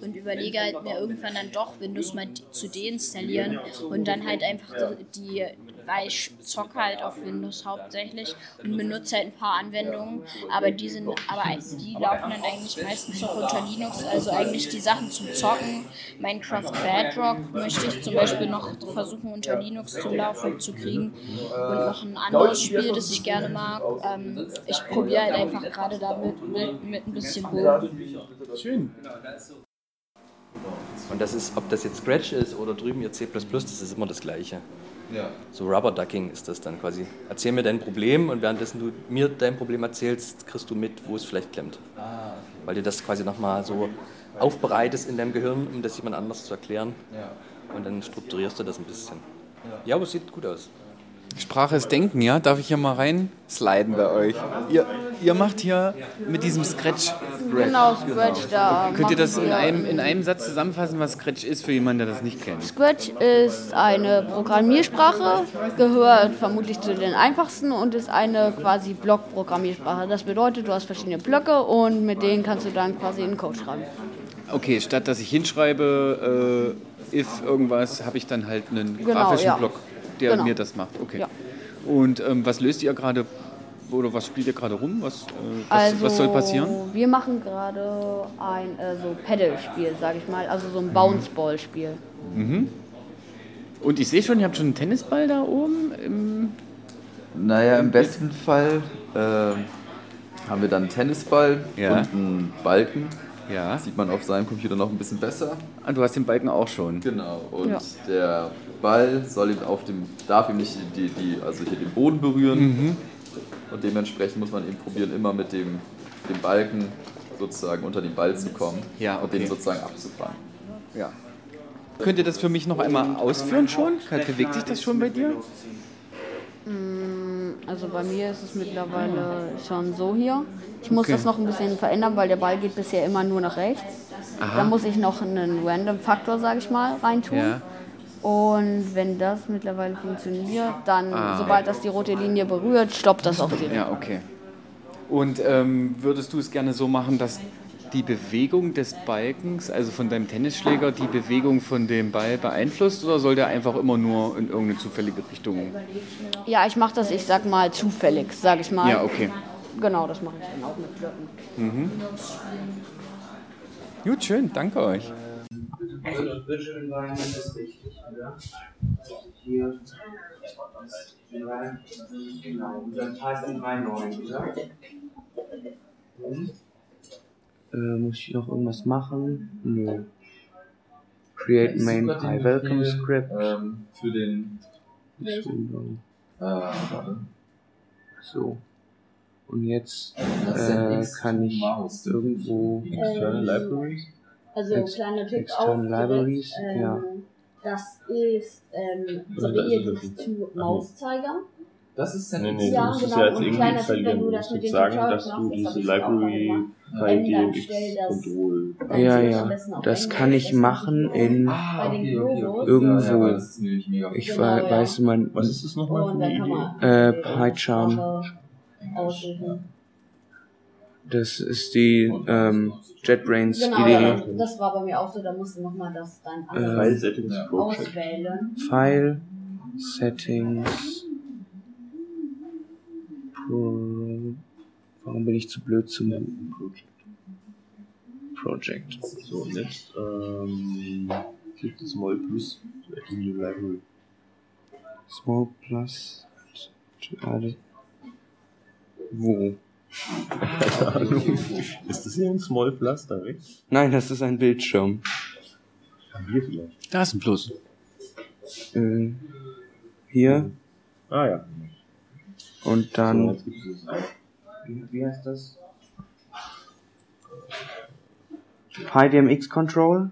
Speaker 10: und überlege halt mir irgendwann dann doch Windows mal zu deinstallieren und dann halt einfach die, die weil ich zocke halt auf Windows hauptsächlich und benutze halt ein paar Anwendungen, aber die sind, aber die laufen dann eigentlich meistens auch unter Linux, also eigentlich die Sachen zum Zocken. Minecraft Bedrock möchte ich zum Beispiel noch versuchen unter Linux zum Laufen zu kriegen und noch ein anderes Spiel, das ich gerne mag. Ähm, ich probiere halt einfach gerade damit mit, mit ein bisschen rum.
Speaker 4: Schön.
Speaker 8: Und das ist, ob das jetzt Scratch ist oder drüben ihr C++, das ist immer das Gleiche.
Speaker 9: Ja.
Speaker 8: So Rubber Ducking ist das dann quasi. Erzähl mir dein Problem und währenddessen du mir dein Problem erzählst, kriegst du mit, wo es vielleicht klemmt.
Speaker 9: Ah,
Speaker 8: Weil dir das quasi nochmal so aufbereitest in deinem Gehirn, um das jemand anders zu erklären.
Speaker 9: Ja.
Speaker 8: Und dann strukturierst du das ein bisschen.
Speaker 9: Ja.
Speaker 8: Ja, aber es sieht gut aus.
Speaker 4: Sprache ist Denken, ja? Darf ich hier mal rein sliden bei euch? Ihr, ihr macht hier mit diesem Scratch.
Speaker 23: Genau, Scratch, da
Speaker 4: Könnt ihr das in einem, in einem Satz zusammenfassen, was Scratch ist für jemanden, der das nicht kennt?
Speaker 23: Scratch ist eine Programmiersprache, gehört vermutlich zu den einfachsten und ist eine quasi Block-Programmiersprache. Das bedeutet, du hast verschiedene Blöcke und mit denen kannst du dann quasi einen Code schreiben.
Speaker 4: Okay, statt dass ich hinschreibe, äh, if irgendwas, habe ich dann halt einen
Speaker 23: Genau,
Speaker 4: grafischen
Speaker 23: ja.
Speaker 4: Block, der
Speaker 23: Genau.
Speaker 4: mir das macht. Okay.
Speaker 23: Ja.
Speaker 4: Und ähm, was löst ihr gerade oder was spielt ihr gerade rum? Was, äh, was,
Speaker 23: Also,
Speaker 4: was soll passieren?
Speaker 23: Wir machen gerade ein äh, so Pedal-Spiel, sag ich mal, also so ein Bounce-Ball-Spiel.
Speaker 4: Mhm. Und ich sehe schon, ihr habt schon einen Tennisball da oben. Im
Speaker 12: Naja, im besten Fall äh, haben wir dann einen Tennisball
Speaker 4: Ja.
Speaker 12: und einen Balken.
Speaker 4: Ja.
Speaker 12: Sieht man auf seinem Computer noch ein bisschen besser.
Speaker 4: Ah, du hast den Balken auch schon.
Speaker 12: Genau. Und
Speaker 4: Ja.
Speaker 12: der Ball soll ihm auf dem, darf ihm nicht die, die, also hier den Boden berühren.
Speaker 4: Mhm.
Speaker 12: Und dementsprechend muss man eben probieren, immer mit dem, dem Balken sozusagen unter den Ball zu kommen
Speaker 4: Ja,
Speaker 12: und den
Speaker 4: okay.
Speaker 12: sozusagen abzufangen.
Speaker 4: Ja. Könnt ihr das für mich noch einmal ausführen schon? Bewegt sich das schon bei dir?
Speaker 23: Mm, Also bei mir ist es mittlerweile schon so hier. Ich muss
Speaker 4: Okay.
Speaker 23: das noch ein bisschen verändern, weil der Ball geht bisher immer nur nach rechts.
Speaker 4: Aha.
Speaker 23: Da muss ich noch einen Random-Faktor, sage ich mal, reintun.
Speaker 4: Ja.
Speaker 23: Und wenn das mittlerweile funktioniert, dann,
Speaker 4: Ah.
Speaker 23: sobald das die rote Linie berührt, stoppt das auch direkt.
Speaker 4: Ja, okay. Und ähm, würdest du es gerne so machen, dass die Bewegung des Balkens, also von deinem Tennisschläger, die Bewegung von dem Ball beeinflusst oder soll der einfach immer nur in irgendeine zufällige Richtung?
Speaker 23: Ja, ich mache das, ich sag mal, zufällig, sage ich mal.
Speaker 4: Ja, okay.
Speaker 23: Genau, das mache ich dann auch mit Blöcken.
Speaker 4: Mhm. Gut, schön, danke euch.
Speaker 24: Also das Visual Environment ist wichtig, oder? Also hier. Genau. Und dann Python 3.9, oder?
Speaker 13: Äh, muss ich noch irgendwas machen? Nö. Create Main Pi Welcome Script.
Speaker 9: Ähm, für den.
Speaker 13: This window.
Speaker 9: Äh, warte.
Speaker 13: So. Und jetzt
Speaker 9: Das
Speaker 13: äh, kann ich irgendwo
Speaker 23: External
Speaker 13: Libraries.
Speaker 25: Also
Speaker 13: Ex-
Speaker 25: kleiner Tipp auch direkt,
Speaker 13: Libraries,
Speaker 25: ähm,
Speaker 13: ja.
Speaker 25: Das ist ähm, so
Speaker 13: Also da ist
Speaker 25: ähnlich
Speaker 13: es-
Speaker 25: zu
Speaker 13: Ach,
Speaker 25: Mauszeiger.
Speaker 9: Das ist
Speaker 13: Nee,
Speaker 9: nee,
Speaker 25: Ja,
Speaker 13: du musst es
Speaker 25: genau.
Speaker 13: ja jetzt irgendwie installieren.
Speaker 25: du das
Speaker 13: musst jetzt sagen, dass du
Speaker 25: das
Speaker 13: diese Library bei
Speaker 25: Ähm, dann
Speaker 13: DMX
Speaker 25: stell das
Speaker 13: Control.
Speaker 25: ganz
Speaker 13: Ja, ja. Das kann ich
Speaker 25: das
Speaker 13: machen in
Speaker 25: Ah, Bei den Globus.
Speaker 13: irgendwo.
Speaker 9: Ja, ja, das
Speaker 13: ich
Speaker 25: Genau,
Speaker 13: wei-
Speaker 25: ja.
Speaker 13: weiß man.
Speaker 12: Was ist das nochmal
Speaker 25: Und dann kann man
Speaker 13: Äh, PyCharm.
Speaker 25: Aussuchen.
Speaker 13: Das ist die ähm, JetBrains
Speaker 25: Genau,
Speaker 13: Idee.
Speaker 25: ja, das war bei mir auch so, da musst du nochmal das dann
Speaker 13: Äh,
Speaker 25: alles
Speaker 13: File Settings Project.
Speaker 25: auswählen.
Speaker 13: File Settings. Pro, warum bin ich zu blöd zum Project?
Speaker 16: So, und jetzt ähm, klick das Small Plus to add a new library.
Speaker 13: Small Plus. to add- Wo?
Speaker 16: Keine Ahnung. Ist das hier ein Small Plus da weg?
Speaker 13: Nein, das ist ein Bildschirm.
Speaker 16: Haben wir vielleicht.
Speaker 4: Da ist ein Plus.
Speaker 13: Äh, hier.
Speaker 16: Ah ja.
Speaker 13: Und
Speaker 16: So,
Speaker 13: dann.
Speaker 16: jetzt gibt's es.
Speaker 13: Wie, wie heißt das? PyDMX Control?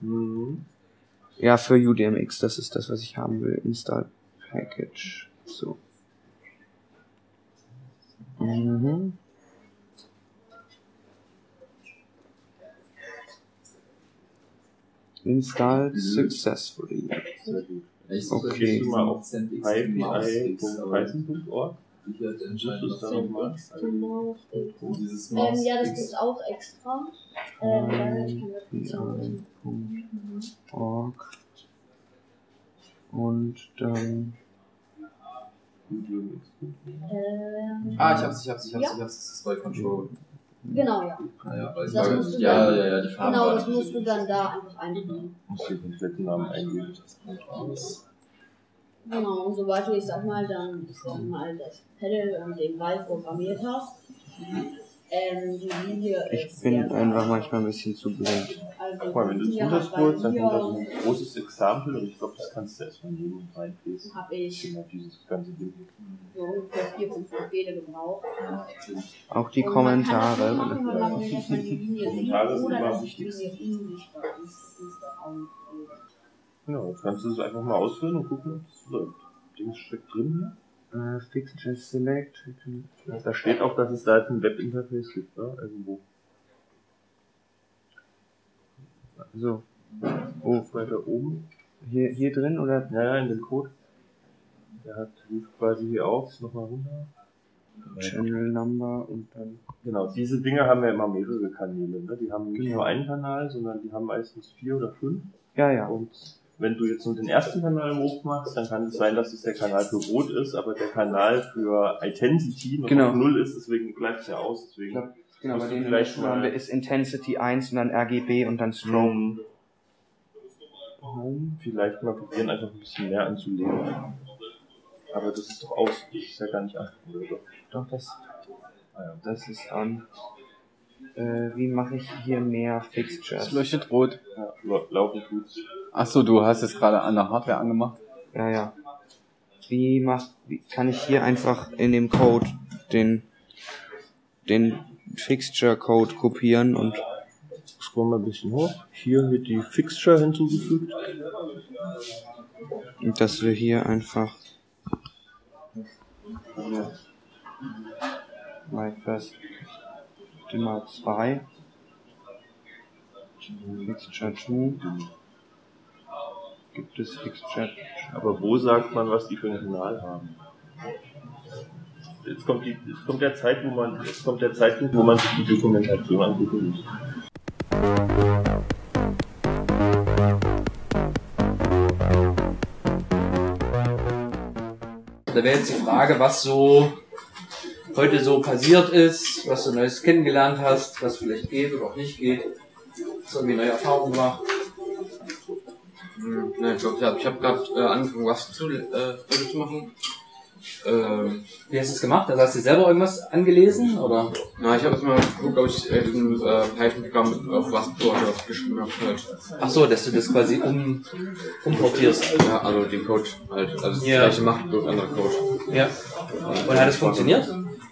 Speaker 16: Mhm.
Speaker 13: Ja, für UDMX, das ist das, was ich haben will. Install Package. So. Mhm. Installed successfully. Okay.
Speaker 16: Mal auf ipi.python.org?
Speaker 9: Entscheidend
Speaker 16: Suchst du es da nochmal?
Speaker 9: Dieses
Speaker 25: Ähm,
Speaker 9: Maus
Speaker 25: ja, das
Speaker 9: X-
Speaker 25: gibt's auch extra. Ähm, ich.
Speaker 13: Und dann.
Speaker 25: Ähm,
Speaker 9: Ah, ich hab's, ich hab's, ich hab's,
Speaker 25: ja?
Speaker 9: ich hab's, das ist bei Control.
Speaker 25: Genau, ja.
Speaker 9: Ah, ja, weil
Speaker 25: Das
Speaker 9: war-
Speaker 25: musst du
Speaker 9: ja,
Speaker 25: dann,
Speaker 9: ja, ja, die Farben
Speaker 25: Genau, das musst du dann da einfach einfügen.
Speaker 16: Muss ich den kompletten Namen eingeben.
Speaker 25: Genau, und sobald du, ich sag mal, dann ich sag mal, das Pedal und den Ball programmiert hast, Ähm,
Speaker 13: Ich
Speaker 25: ist
Speaker 13: bin
Speaker 25: sehr
Speaker 13: einfach manchmal ein bisschen zu blind.
Speaker 25: Also
Speaker 16: Guck mal, wenn du
Speaker 25: Linie hat
Speaker 16: runterspulst, dann kommt da so ein großes Exempel und ich glaube, das kannst du erstmal nehmen und reinlesen.
Speaker 25: Hab ich.
Speaker 16: Genau, dieses ganze Ding.
Speaker 25: so ungefähr vier, fünf Befehle gebraucht.
Speaker 13: Auch die
Speaker 25: das
Speaker 13: Kommentare.
Speaker 16: Kommentare sind immer.
Speaker 25: Das gut.
Speaker 16: Genau, jetzt kannst du es einfach mal ausfüllen und gucken, ob es läuft. Ding steckt drin
Speaker 13: Äh, Fixture Select.
Speaker 16: hier. Da steht auch, dass es da jetzt ein Webinterface gibt, ne? Irgendwo.
Speaker 13: So. Oh,
Speaker 16: weiter oben.
Speaker 13: Hier, hier drin oder?
Speaker 16: Ja, ja, in dem Code. Der hat ruft quasi hier auf, ist nochmal runter.
Speaker 13: Channel Number und dann.
Speaker 16: Genau, diese Dinger haben ja immer mehrere Kanäle. Ne? Die haben nicht
Speaker 13: Genau.
Speaker 16: nur einen Kanal, sondern die haben meistens vier oder fünf.
Speaker 13: Ja, ja.
Speaker 16: Und wenn du jetzt nur den ersten Kanal hochmachst, dann kann es sein, dass es der Kanal für Rot ist, aber der Kanal für Intensity noch
Speaker 13: Genau.
Speaker 16: auf Null ist, deswegen bleibt es ja aus. Deswegen
Speaker 13: Genau,
Speaker 16: musst
Speaker 13: bei
Speaker 16: du
Speaker 13: den
Speaker 16: vielleicht
Speaker 13: letzten haben wir
Speaker 16: mal
Speaker 13: ist Intensity 1 und dann RGB und dann Strobe.
Speaker 16: Home vielleicht mal probieren, einfach ein bisschen mehr anzulegen. Aber das ist doch aus, das ist ja gar nicht an. Doch?
Speaker 13: Das,
Speaker 16: Ah,
Speaker 13: das ist an. Äh, wie mache ich hier mehr Fixtures?
Speaker 4: Es leuchtet rot.
Speaker 16: Ja, lau- laufen tut's.
Speaker 4: Achso, du hast es gerade an der Hardware angemacht.
Speaker 13: Ja, ja. Wie macht, wie kann ich hier einfach in dem Code den, den Fixture-Code kopieren und
Speaker 16: Scroll mal ein bisschen hoch. Hier wird die Fixture hinzugefügt.
Speaker 13: Und dass wir hier einfach My First Dimmer 2 Fixture 2 gibt es Fixture
Speaker 16: Aber wo sagt man, was die für einen Kanal haben? Jetzt kommt, die, jetzt kommt der Zeit, wo man, jetzt kommt der Zeitpunkt, wo man sich die Dokumentation angucken muss.
Speaker 8: Da wäre jetzt die Frage, was so heute so passiert ist, was du Neues kennengelernt hast, was vielleicht geht oder auch nicht geht. Du irgendwie neue Erfahrungen gemacht?
Speaker 21: Hm, ne, ich glaube, ich habe hab gerade äh, angefangen, was zu, äh, zu machen. Ähm,
Speaker 8: Wie hast du es gemacht? Also hast du selber irgendwas angelesen? Oder?
Speaker 21: Na, ich habe jetzt mal geguckt, ob ich äh, diesen äh, Python-Programm auf was was geschrieben habe. Halt.
Speaker 8: Ach so, dass du das quasi um, umportierst.
Speaker 21: Ja, also den Code halt. Also das
Speaker 8: Ja.
Speaker 21: gleiche macht, bloß anderer Code.
Speaker 8: Ja. Und hat es funktioniert?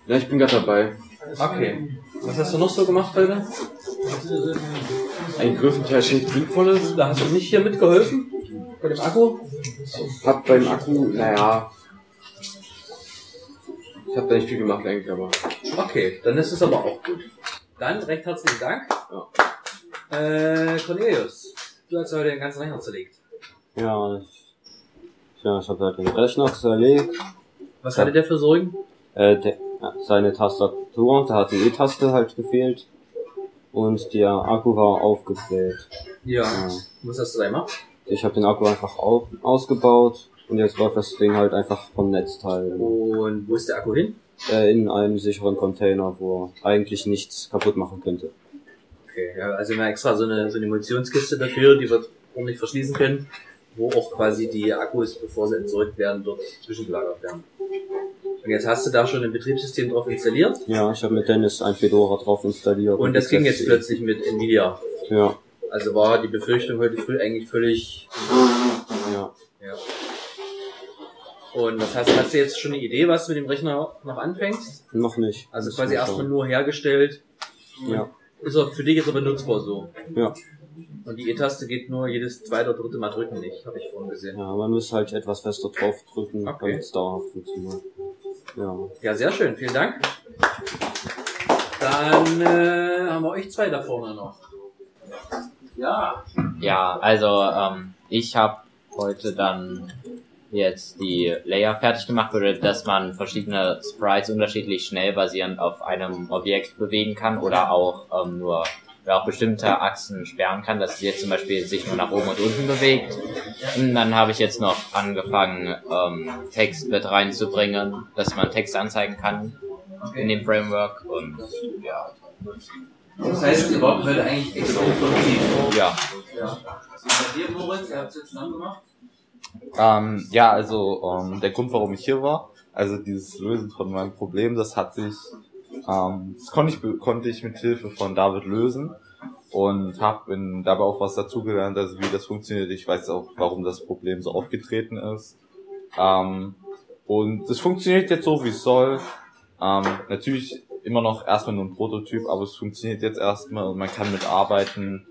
Speaker 21: Ja, ich bin gerade dabei.
Speaker 8: Okay. Was hast du noch so gemacht heute?
Speaker 21: Ein größtenteils nichts Sinnvolles.
Speaker 8: Da hast du nicht hier mitgeholfen? Bei dem Akku?
Speaker 21: Hab beim Akku, naja. Ich habe da nicht viel gemacht eigentlich, aber.
Speaker 8: Okay, dann ist es aber auch gut. Dann recht herzlichen Dank. Äh, Cornelius, du hast heute den ganzen Rechner zerlegt.
Speaker 26: Ja, ich, ja, ich habe halt den Rechner zerlegt.
Speaker 8: Was hatte der für Sorgen?
Speaker 26: Äh, der, ja, seine Tastatur, da hat die E-Taste halt gefehlt. Und der Akku war aufgebläht.
Speaker 8: Ja. Was hast du da gemacht?
Speaker 26: Ich habe den Akku einfach auf, ausgebaut und jetzt läuft das Ding halt einfach vom Netzteil.
Speaker 8: Und wo ist der Akku hin?
Speaker 26: Äh, in einem sicheren Container, wo eigentlich nichts kaputt machen könnte.
Speaker 8: Okay, ja, also wir haben extra so eine, so eine Munitionskiste dafür, die wir ordentlich verschließen können, wo auch quasi die Akkus, bevor sie entsorgt werden, dort zwischengelagert werden. Und jetzt hast du da schon ein Betriebssystem drauf installiert
Speaker 26: Ja, ich habe mit Dennis ein Fedora drauf installiert.
Speaker 8: und das ging jetzt plötzlich mit Nvidia.
Speaker 26: Ja.
Speaker 8: Also war die Befürchtung heute früh eigentlich völlig.
Speaker 26: Ja.
Speaker 8: ja. Und was hast, hast du jetzt schon eine Idee, was du mit dem Rechner noch anfängst?
Speaker 26: Noch nicht.
Speaker 8: Also quasi erstmal nur hergestellt.
Speaker 26: Ja.
Speaker 8: Ist er für dich jetzt aber nutzbar so.
Speaker 26: Ja.
Speaker 8: Und die E-Taste geht nur jedes zweite oder dritte Mal drücken nicht, habe ich vorhin gesehen.
Speaker 26: Ja, man muss halt etwas fester drauf drücken,
Speaker 8: Okay.
Speaker 26: damit es dauerhaft funktioniert. Ja.
Speaker 8: Ja, sehr schön, vielen Dank. Dann äh, haben wir euch zwei da vorne noch. Ja.
Speaker 20: Ja, also ähm, ich habe heute dann jetzt die Layer fertig gemacht, würde, dass man verschiedene Sprites unterschiedlich schnell basierend auf einem Objekt bewegen kann oder auch ähm, nur ja, auch bestimmte Achsen sperren kann, dass es jetzt zum Beispiel sich nur nach oben und unten bewegt. Und dann habe ich jetzt noch angefangen, ähm, Text mit reinzubringen, dass man Text anzeigen kann in dem Framework und ja.
Speaker 8: Das heißt, ihr wart heute eigentlich produktiv.
Speaker 20: Ja.
Speaker 8: ja. Bei dir, Moritz, ihr habt es jetzt zusammen gemacht?
Speaker 19: Ähm, ja, also ähm, der Grund, warum ich hier war, also dieses Lösen von meinem Problem, das hat sich Ähm, das konnte ich, konnte ich mit Hilfe von David lösen und habe dabei auch was dazugelernt, also wie das funktioniert. Ich weiß auch, warum das Problem so aufgetreten ist. Ähm, und es funktioniert jetzt so, wie es soll. Ähm, natürlich immer noch erstmal nur ein Prototyp, aber es funktioniert jetzt erstmal und man kann mitarbeiten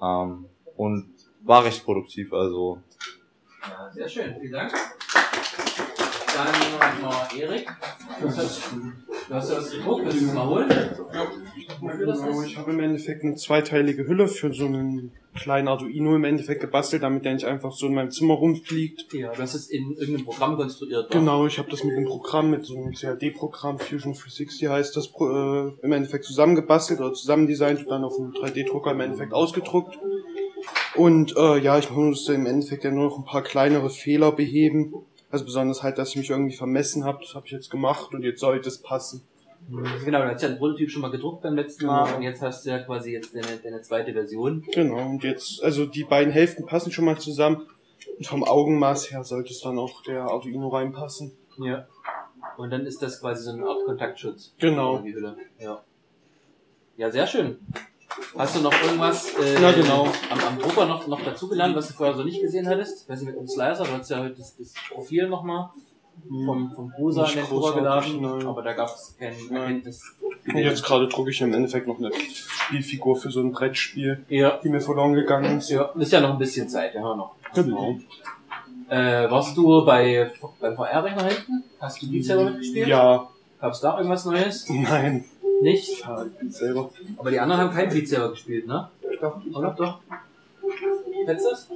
Speaker 19: ähm, und war recht produktiv, also
Speaker 8: Ja, sehr schön, vielen Dank. Dann wir Erik. Du hast, du das gedruckt, willst du es mal holen? Das
Speaker 11: Genau,
Speaker 8: ist?
Speaker 11: ich habe im Endeffekt eine zweiteilige Hülle für so einen kleinen Arduino im Endeffekt gebastelt, damit der nicht einfach so in meinem Zimmer rumfliegt.
Speaker 8: Ja, du hast es in irgendeinem Programm konstruiert?
Speaker 11: Genau, ich habe das mit einem Programm, mit so einem CAD-Programm, Fusion 360 heißt das, äh, im Endeffekt zusammengebastelt oder zusammendesignt und dann auf einem 3D-Drucker im Endeffekt ausgedruckt. Und äh, ja, ich musste im Endeffekt ja nur noch ein paar kleinere Fehler beheben. Also besonders halt, dass ich mich irgendwie vermessen habe, das habe ich jetzt gemacht und jetzt sollte es passen.
Speaker 8: Genau, du hast ja einen Prototyp schon mal gedruckt beim letzten
Speaker 11: Genau.
Speaker 8: Mal und jetzt hast du ja quasi jetzt deine, deine zweite Version.
Speaker 11: Genau, und jetzt, also die beiden Hälften passen schon mal zusammen. Und vom Augenmaß her sollte es dann auch der Arduino reinpassen.
Speaker 8: Ja. Und dann ist das quasi so eine Art Kontaktschutz.
Speaker 11: Genau.
Speaker 8: Ja. Ja, sehr schön. Hast du noch irgendwas äh,
Speaker 11: Ja, genau.
Speaker 8: am, am Drucker noch, noch dazugelernt, was du vorher so nicht gesehen hattest? Weiß nicht, mit dem Slicer, du hast ja heute das, das Profil nochmal vom, vom Brusa in
Speaker 11: Nicht
Speaker 8: den Drucker geladen,
Speaker 11: nein.
Speaker 8: aber da gab es kein Erkenntnis.
Speaker 11: Und jetzt gerade drucke ich im Endeffekt noch eine Spielfigur für so ein Brettspiel,
Speaker 8: ja.
Speaker 11: die mir verloren gegangen ist.
Speaker 8: Ja, ist ja noch ein bisschen Zeit, ja noch.
Speaker 11: Genau.
Speaker 8: Äh, warst du bei, beim VR-Rechner hinten? Hast du Beat selber mitgespielt?
Speaker 11: Ja.
Speaker 8: Gab's da irgendwas Neues?
Speaker 11: Nein.
Speaker 8: Nicht?
Speaker 11: Ja, selber.
Speaker 8: Aber die anderen haben kein Beat selber gespielt, ne?
Speaker 11: Doch.
Speaker 8: Oder? Doch. Kennst du das?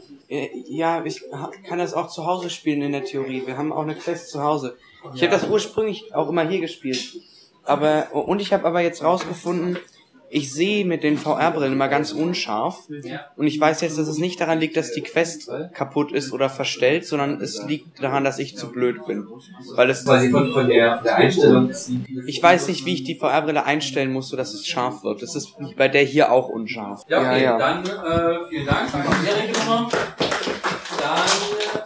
Speaker 13: Ja, ich kann das auch zu Hause spielen in der Theorie. Wir haben auch eine Quest zu Hause. Ich
Speaker 8: Ja.
Speaker 13: habe das ursprünglich auch immer hier gespielt. Aber und ich habe aber jetzt rausgefunden, ich sehe mit den VR-Brillen immer ganz unscharf.
Speaker 8: Ja.
Speaker 13: Und ich weiß jetzt, dass es nicht daran liegt, dass die Quest kaputt ist oder verstellt, sondern es liegt daran, dass ich zu blöd bin. Weil es
Speaker 8: Quasi von- von der- der Einstellung-
Speaker 13: Ich weiß nicht, wie ich die VR-Brille einstellen muss, sodass es scharf wird. Das ist bei der hier auch unscharf.
Speaker 8: Ja, okay, dann äh, vielen Dank. Dann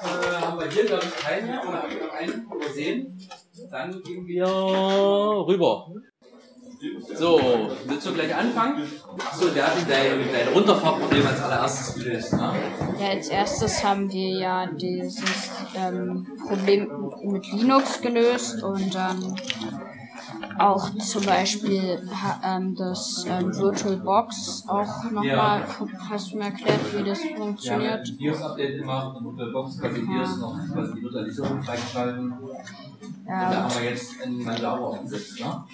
Speaker 8: äh, haben wir hier, glaube ich, keinen mehr. Oder haben wir noch einen übersehen? Dann gehen wir rüber. So, willst du gleich anfangen? Achso, der hat dein, dein Runterfahrproblem als allererstes gelöst, ne?
Speaker 10: Ja, als erstes haben wir ja dieses ähm, Problem mit Linux gelöst und dann auch zum Beispiel ähm, das ähm, VirtualBox auch nochmal,
Speaker 8: Ja.
Speaker 10: hast du mir erklärt, wie das funktioniert?
Speaker 8: Ja, BIOS-Update gemacht und unter Box quasi BIOS noch quasi die Virtualisierung freigeschalten.
Speaker 10: Ja.
Speaker 8: Und da haben wir jetzt ein Manjaro aufgesetzt, ne?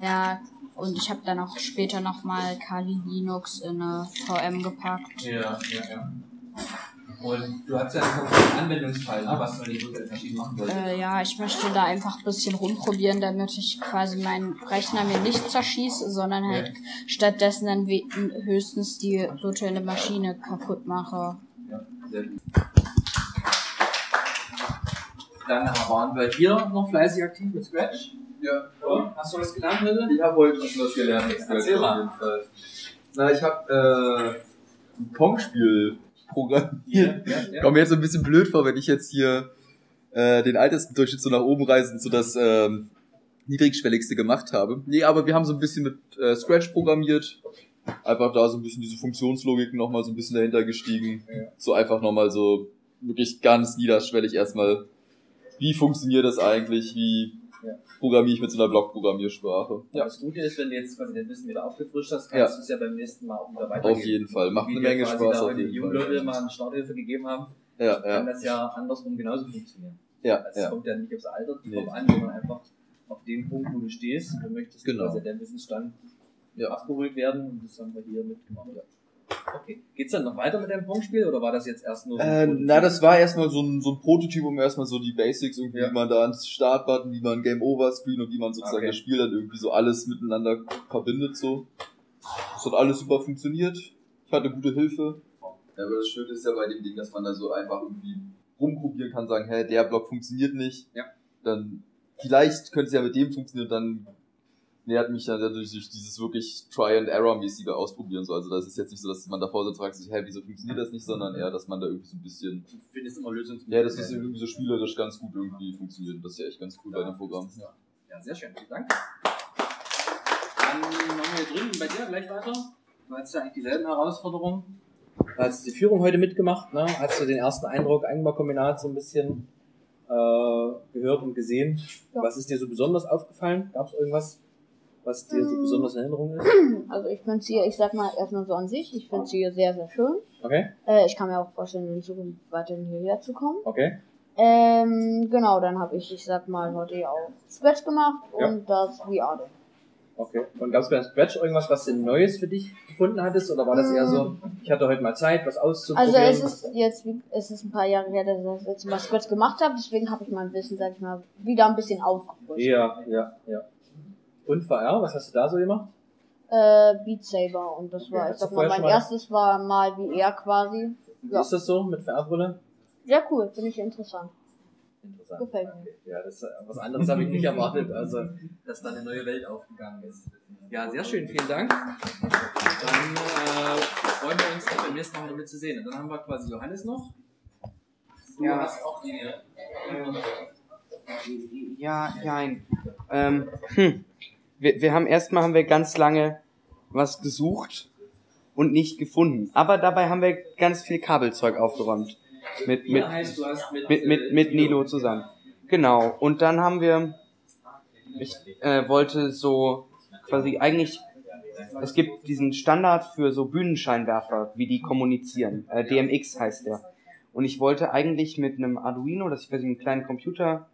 Speaker 10: Ja, und ich habe dann auch später nochmal Kali Linux in eine VM gepackt.
Speaker 8: Ja, ja, ja. Und du hast ja einen Anwendungsfall, ne, was du virtuellen Maschinen machen wolltest.
Speaker 10: Äh, ja, ich möchte da einfach ein bisschen rumprobieren, damit ich quasi meinen Rechner mir nicht zerschieße, sondern halt
Speaker 8: Ja.
Speaker 10: stattdessen dann höchstens die virtuelle Maschine kaputt mache.
Speaker 8: Ja, sehr gut. Dann waren wir hier noch fleißig aktiv mit Scratch.
Speaker 27: Ja.
Speaker 8: So, hast du was gelernt heute?
Speaker 27: Ich habe heute schon was gelernt Scratch
Speaker 8: Erzähl mal.
Speaker 27: Na, ich habe äh, ein Pong-Spiel programmiert.
Speaker 8: Ja, ja.
Speaker 12: Kommt mir jetzt so ein bisschen blöd vor, wenn ich jetzt hier äh, den Altersdurchschnitt so nach oben reise und so das ähm, niedrigschwelligste gemacht habe. Nee, aber wir haben so ein bisschen mit äh, Scratch programmiert. Einfach da so ein bisschen diese Funktionslogiken nochmal so ein bisschen dahinter gestiegen. So einfach nochmal so wirklich ganz niederschwellig erstmal, wie funktioniert das eigentlich, wie programmiere ich mit so einer Blockprogrammiersprache.
Speaker 8: Ja. Das Gute ist, wenn du jetzt quasi dein Wissen wieder aufgefrischt hast, kannst
Speaker 12: Ja.
Speaker 8: du es ja beim nächsten Mal auch wieder weitergeben.
Speaker 12: Auf jeden Fall. Macht
Speaker 8: Wie
Speaker 12: eine Menge Spaß
Speaker 8: Da
Speaker 12: auf jeden
Speaker 8: jungen
Speaker 12: Fall.
Speaker 8: Leute mal eine Starthilfe gegeben haben,
Speaker 12: Ja,
Speaker 8: kann
Speaker 12: ja.
Speaker 8: das ja andersrum genauso funktionieren.
Speaker 12: Ja,
Speaker 8: Also Es
Speaker 12: ja.
Speaker 8: kommt ja nicht aufs Alter
Speaker 12: Nee.
Speaker 8: drauf an, sondern einfach auf den Punkt, wo du stehst. Du möchtest
Speaker 12: Genau.
Speaker 8: quasi dein Wissensstand abgeholt werden und das haben wir hier mitgemacht. Okay. Geht's dann noch weiter mit deinem Punktspiel oder war das jetzt erst nur so
Speaker 12: Äh, na, das war erstmal so ein, so ein Prototyp, um erstmal so die Basics, irgendwie, wie man da ans Startbutton, wie man Game Over Screen und wie man sozusagen
Speaker 8: Okay.
Speaker 12: das Spiel dann irgendwie so alles miteinander verbindet, so. Das hat alles super funktioniert. Ich hatte gute Hilfe.
Speaker 27: Ja, aber das Schöne ist ja bei dem Ding, dass man da so einfach irgendwie
Speaker 12: Rumprobieren kann, sagen, hä, der Block funktioniert nicht.
Speaker 8: Ja.
Speaker 12: Dann, vielleicht könnte es ja mit dem funktionieren, dann nähert mich dann dadurch durch dieses wirklich Try-and-Error-mäßige Ausprobieren, so. Also, das ist jetzt nicht so, dass man davor sitzt und fragt sich, hä, wieso funktioniert das nicht, sondern eher, dass man da irgendwie so ein bisschen
Speaker 8: Du findest immer Lösungen.
Speaker 12: Ja, das ist irgendwie so spielerisch ganz gut irgendwie funktioniert. Das ist ja echt ganz cool bei dem Programm.
Speaker 8: Ja, sehr schön. Vielen Dank. Dann machen wir drüben bei dir gleich weiter. Du hast ja eigentlich dieselben Herausforderungen. Du hast die Führung heute mitgemacht, ne? Hast du den ersten Eindruck Eigenbaukombinat so ein bisschen äh, gehört und gesehen? Was ist dir so besonders aufgefallen? Gab es irgendwas, was dir so besonders in Erinnerung ist?
Speaker 25: Also ich finde hier, ich sag mal erstmal so an sich, ich finde hier sehr, sehr schön.
Speaker 8: Okay.
Speaker 25: Äh, ich kann mir auch vorstellen, in Zukunft weiterhin hierher zu kommen.
Speaker 8: Okay.
Speaker 25: Ähm, genau, dann habe ich, ich sag mal, heute auch Scratch gemacht
Speaker 8: Ja.
Speaker 25: und das There.
Speaker 8: Okay. Und gab es bei Scratch irgendwas, was du Neues für dich gefunden hattest? Oder war das eher so, ich hatte heute mal Zeit, was
Speaker 25: Also
Speaker 8: auszuprobieren?
Speaker 25: es ist jetzt, es ist ein paar Jahre her, dass ich das letzte Mal Scratch gemacht habe, deswegen habe ich mein Wissen, sag ich mal, wieder ein bisschen aufgefrischt.
Speaker 8: Ja, ja, ja. Und VR, was hast du da so gemacht?
Speaker 25: Äh, Beat Saber und das war,
Speaker 8: Okay,
Speaker 25: ich sag mal, mein erstes war mal VR quasi.
Speaker 8: Wie ist das so mit VR-Brille?
Speaker 25: Sehr cool, finde ich interessant.
Speaker 8: Interessant.
Speaker 25: Gefällt mir.
Speaker 8: Ja, das, was anderes habe ich nicht erwartet, also dass da eine neue Welt aufgegangen ist. Ja, sehr schön, vielen Dank. Dann äh, freuen wir uns, beim nächsten Mal damit zu sehen. Und dann haben wir quasi Johannes noch. Du
Speaker 13: Ja.
Speaker 8: hast auch die.
Speaker 13: Ja, nein. Ähm, hm. wir, wir haben erstmal haben wir ganz lange was gesucht und nicht gefunden. Aber dabei haben wir ganz viel Kabelzeug aufgeräumt. Mit, mit,
Speaker 8: mit,
Speaker 13: mit, mit, mit Nilo zusammen. Genau. Und dann haben wir, ich äh, wollte so quasi eigentlich, es gibt diesen Standard für so Bühnenscheinwerfer, wie die kommunizieren. Äh, DMX heißt der. Und ich wollte eigentlich mit einem Arduino, dass ich quasi einen kleinen Computer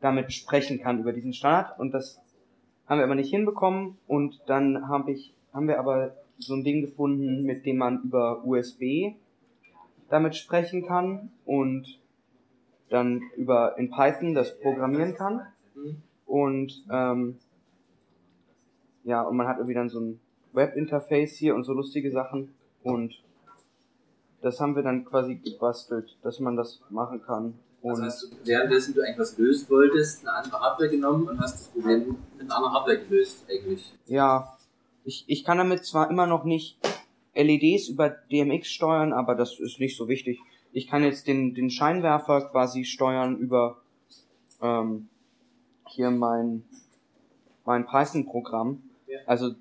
Speaker 13: damit sprechen kann über diesen Standard. Und das haben wir aber nicht hinbekommen. Und dann hab ich, haben wir aber so ein Ding gefunden, mit dem man über USB damit sprechen kann und dann über in Python das programmieren kann. Und ähm, ja, und man hat irgendwie dann so ein Webinterface hier und so lustige Sachen. Und das haben wir dann quasi gebastelt, dass man das machen kann. Und
Speaker 8: Also hast du währenddessen du eigentlich was lösen wolltest, eine andere Hardware genommen und hast das Problem mit einer anderen Hardware gelöst, eigentlich.
Speaker 13: Ja, ich, ich kann damit zwar immer noch nicht LEDs über DMX steuern, aber das ist nicht so wichtig. Ich kann jetzt den, den Scheinwerfer quasi steuern über ähm, hier mein, mein Python-Programm. Also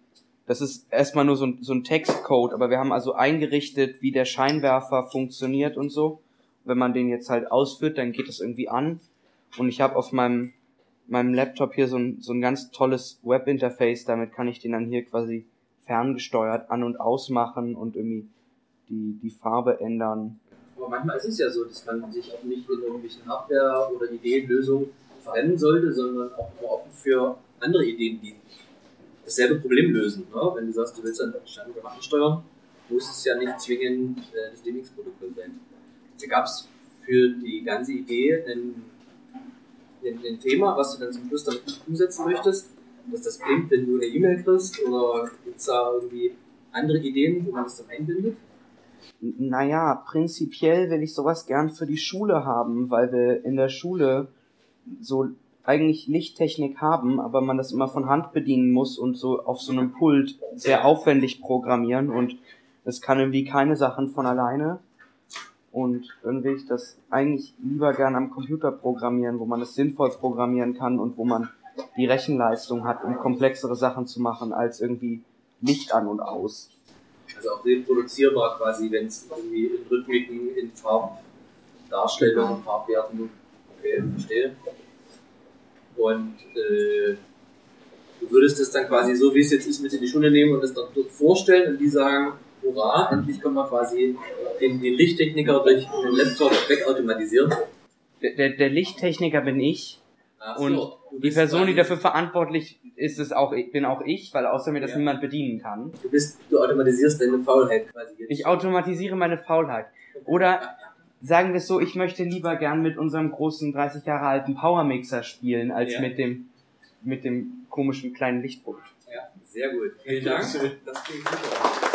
Speaker 13: das ist erstmal nur so ein, so ein Textcode, aber wir haben also eingerichtet, wie der Scheinwerfer funktioniert und so. Wenn man den jetzt halt ausführt, dann geht das irgendwie an. Und ich habe auf meinem meinem Laptop hier so ein, so ein ganz tolles Webinterface, damit kann ich den dann hier quasi ferngesteuert an- und ausmachen und irgendwie die, die Farbe ändern.
Speaker 8: Aber manchmal ist es ja so, dass man sich auch nicht in irgendwelchen Hardware- oder Ideenlösungen verrennen sollte, sondern auch immer offen für andere Ideen, die dasselbe Problem lösen. Ne? Wenn du sagst, du willst dann Standard ansteuern, muss es ja nicht zwingend äh, das DMX-Protokoll sein. Da gab es für die ganze Idee ein, Thema, was du dann zum Schluss dann umsetzen möchtest, dass das blinkt, wenn du eine E-Mail kriegst, oder gibt es da irgendwie andere Ideen, wo man das dann einbindet?
Speaker 13: Naja, prinzipiell will ich sowas gern für die Schule haben, weil wir in der Schule so eigentlich Lichttechnik haben, aber man das immer von Hand bedienen muss und so auf so einem Pult sehr aufwendig programmieren und es kann irgendwie keine Sachen von alleine. Und dann will ich das eigentlich lieber gern am Computer programmieren, wo man es sinnvoll programmieren kann und wo man die Rechenleistung hat, um komplexere Sachen zu machen, als irgendwie Licht an und aus.
Speaker 8: Also auch reproduzierbar quasi, wenn es irgendwie in Rhythmiken, in Farbdarstellungen, Farbwerten. Okay, verstehe. Und äh, du würdest das dann quasi so, wie es jetzt ist, mit in die Schule nehmen und das dann dort vorstellen und die sagen, hurra, endlich können wir quasi den, den Lichttechniker durch den Laptop wegautomatisieren.
Speaker 13: Der, der, der Lichttechniker bin ich.
Speaker 8: Ach so,
Speaker 13: und
Speaker 8: du
Speaker 13: die Person, die dafür verantwortlich ist, ist auch, bin auch ich, weil außer mir das
Speaker 8: Ja.
Speaker 13: niemand bedienen kann.
Speaker 8: Du bist, du automatisierst deine Faulheit quasi jetzt.
Speaker 13: Ich automatisiere meine Faulheit. Oder sagen wir es so, ich möchte lieber gern mit unserem großen 30 Jahre alten Powermixer spielen, als
Speaker 8: Ja.
Speaker 13: mit dem, mit dem komischen kleinen Lichtpunkt.
Speaker 8: Ja, sehr gut. Vielen Dank. Das klingt super.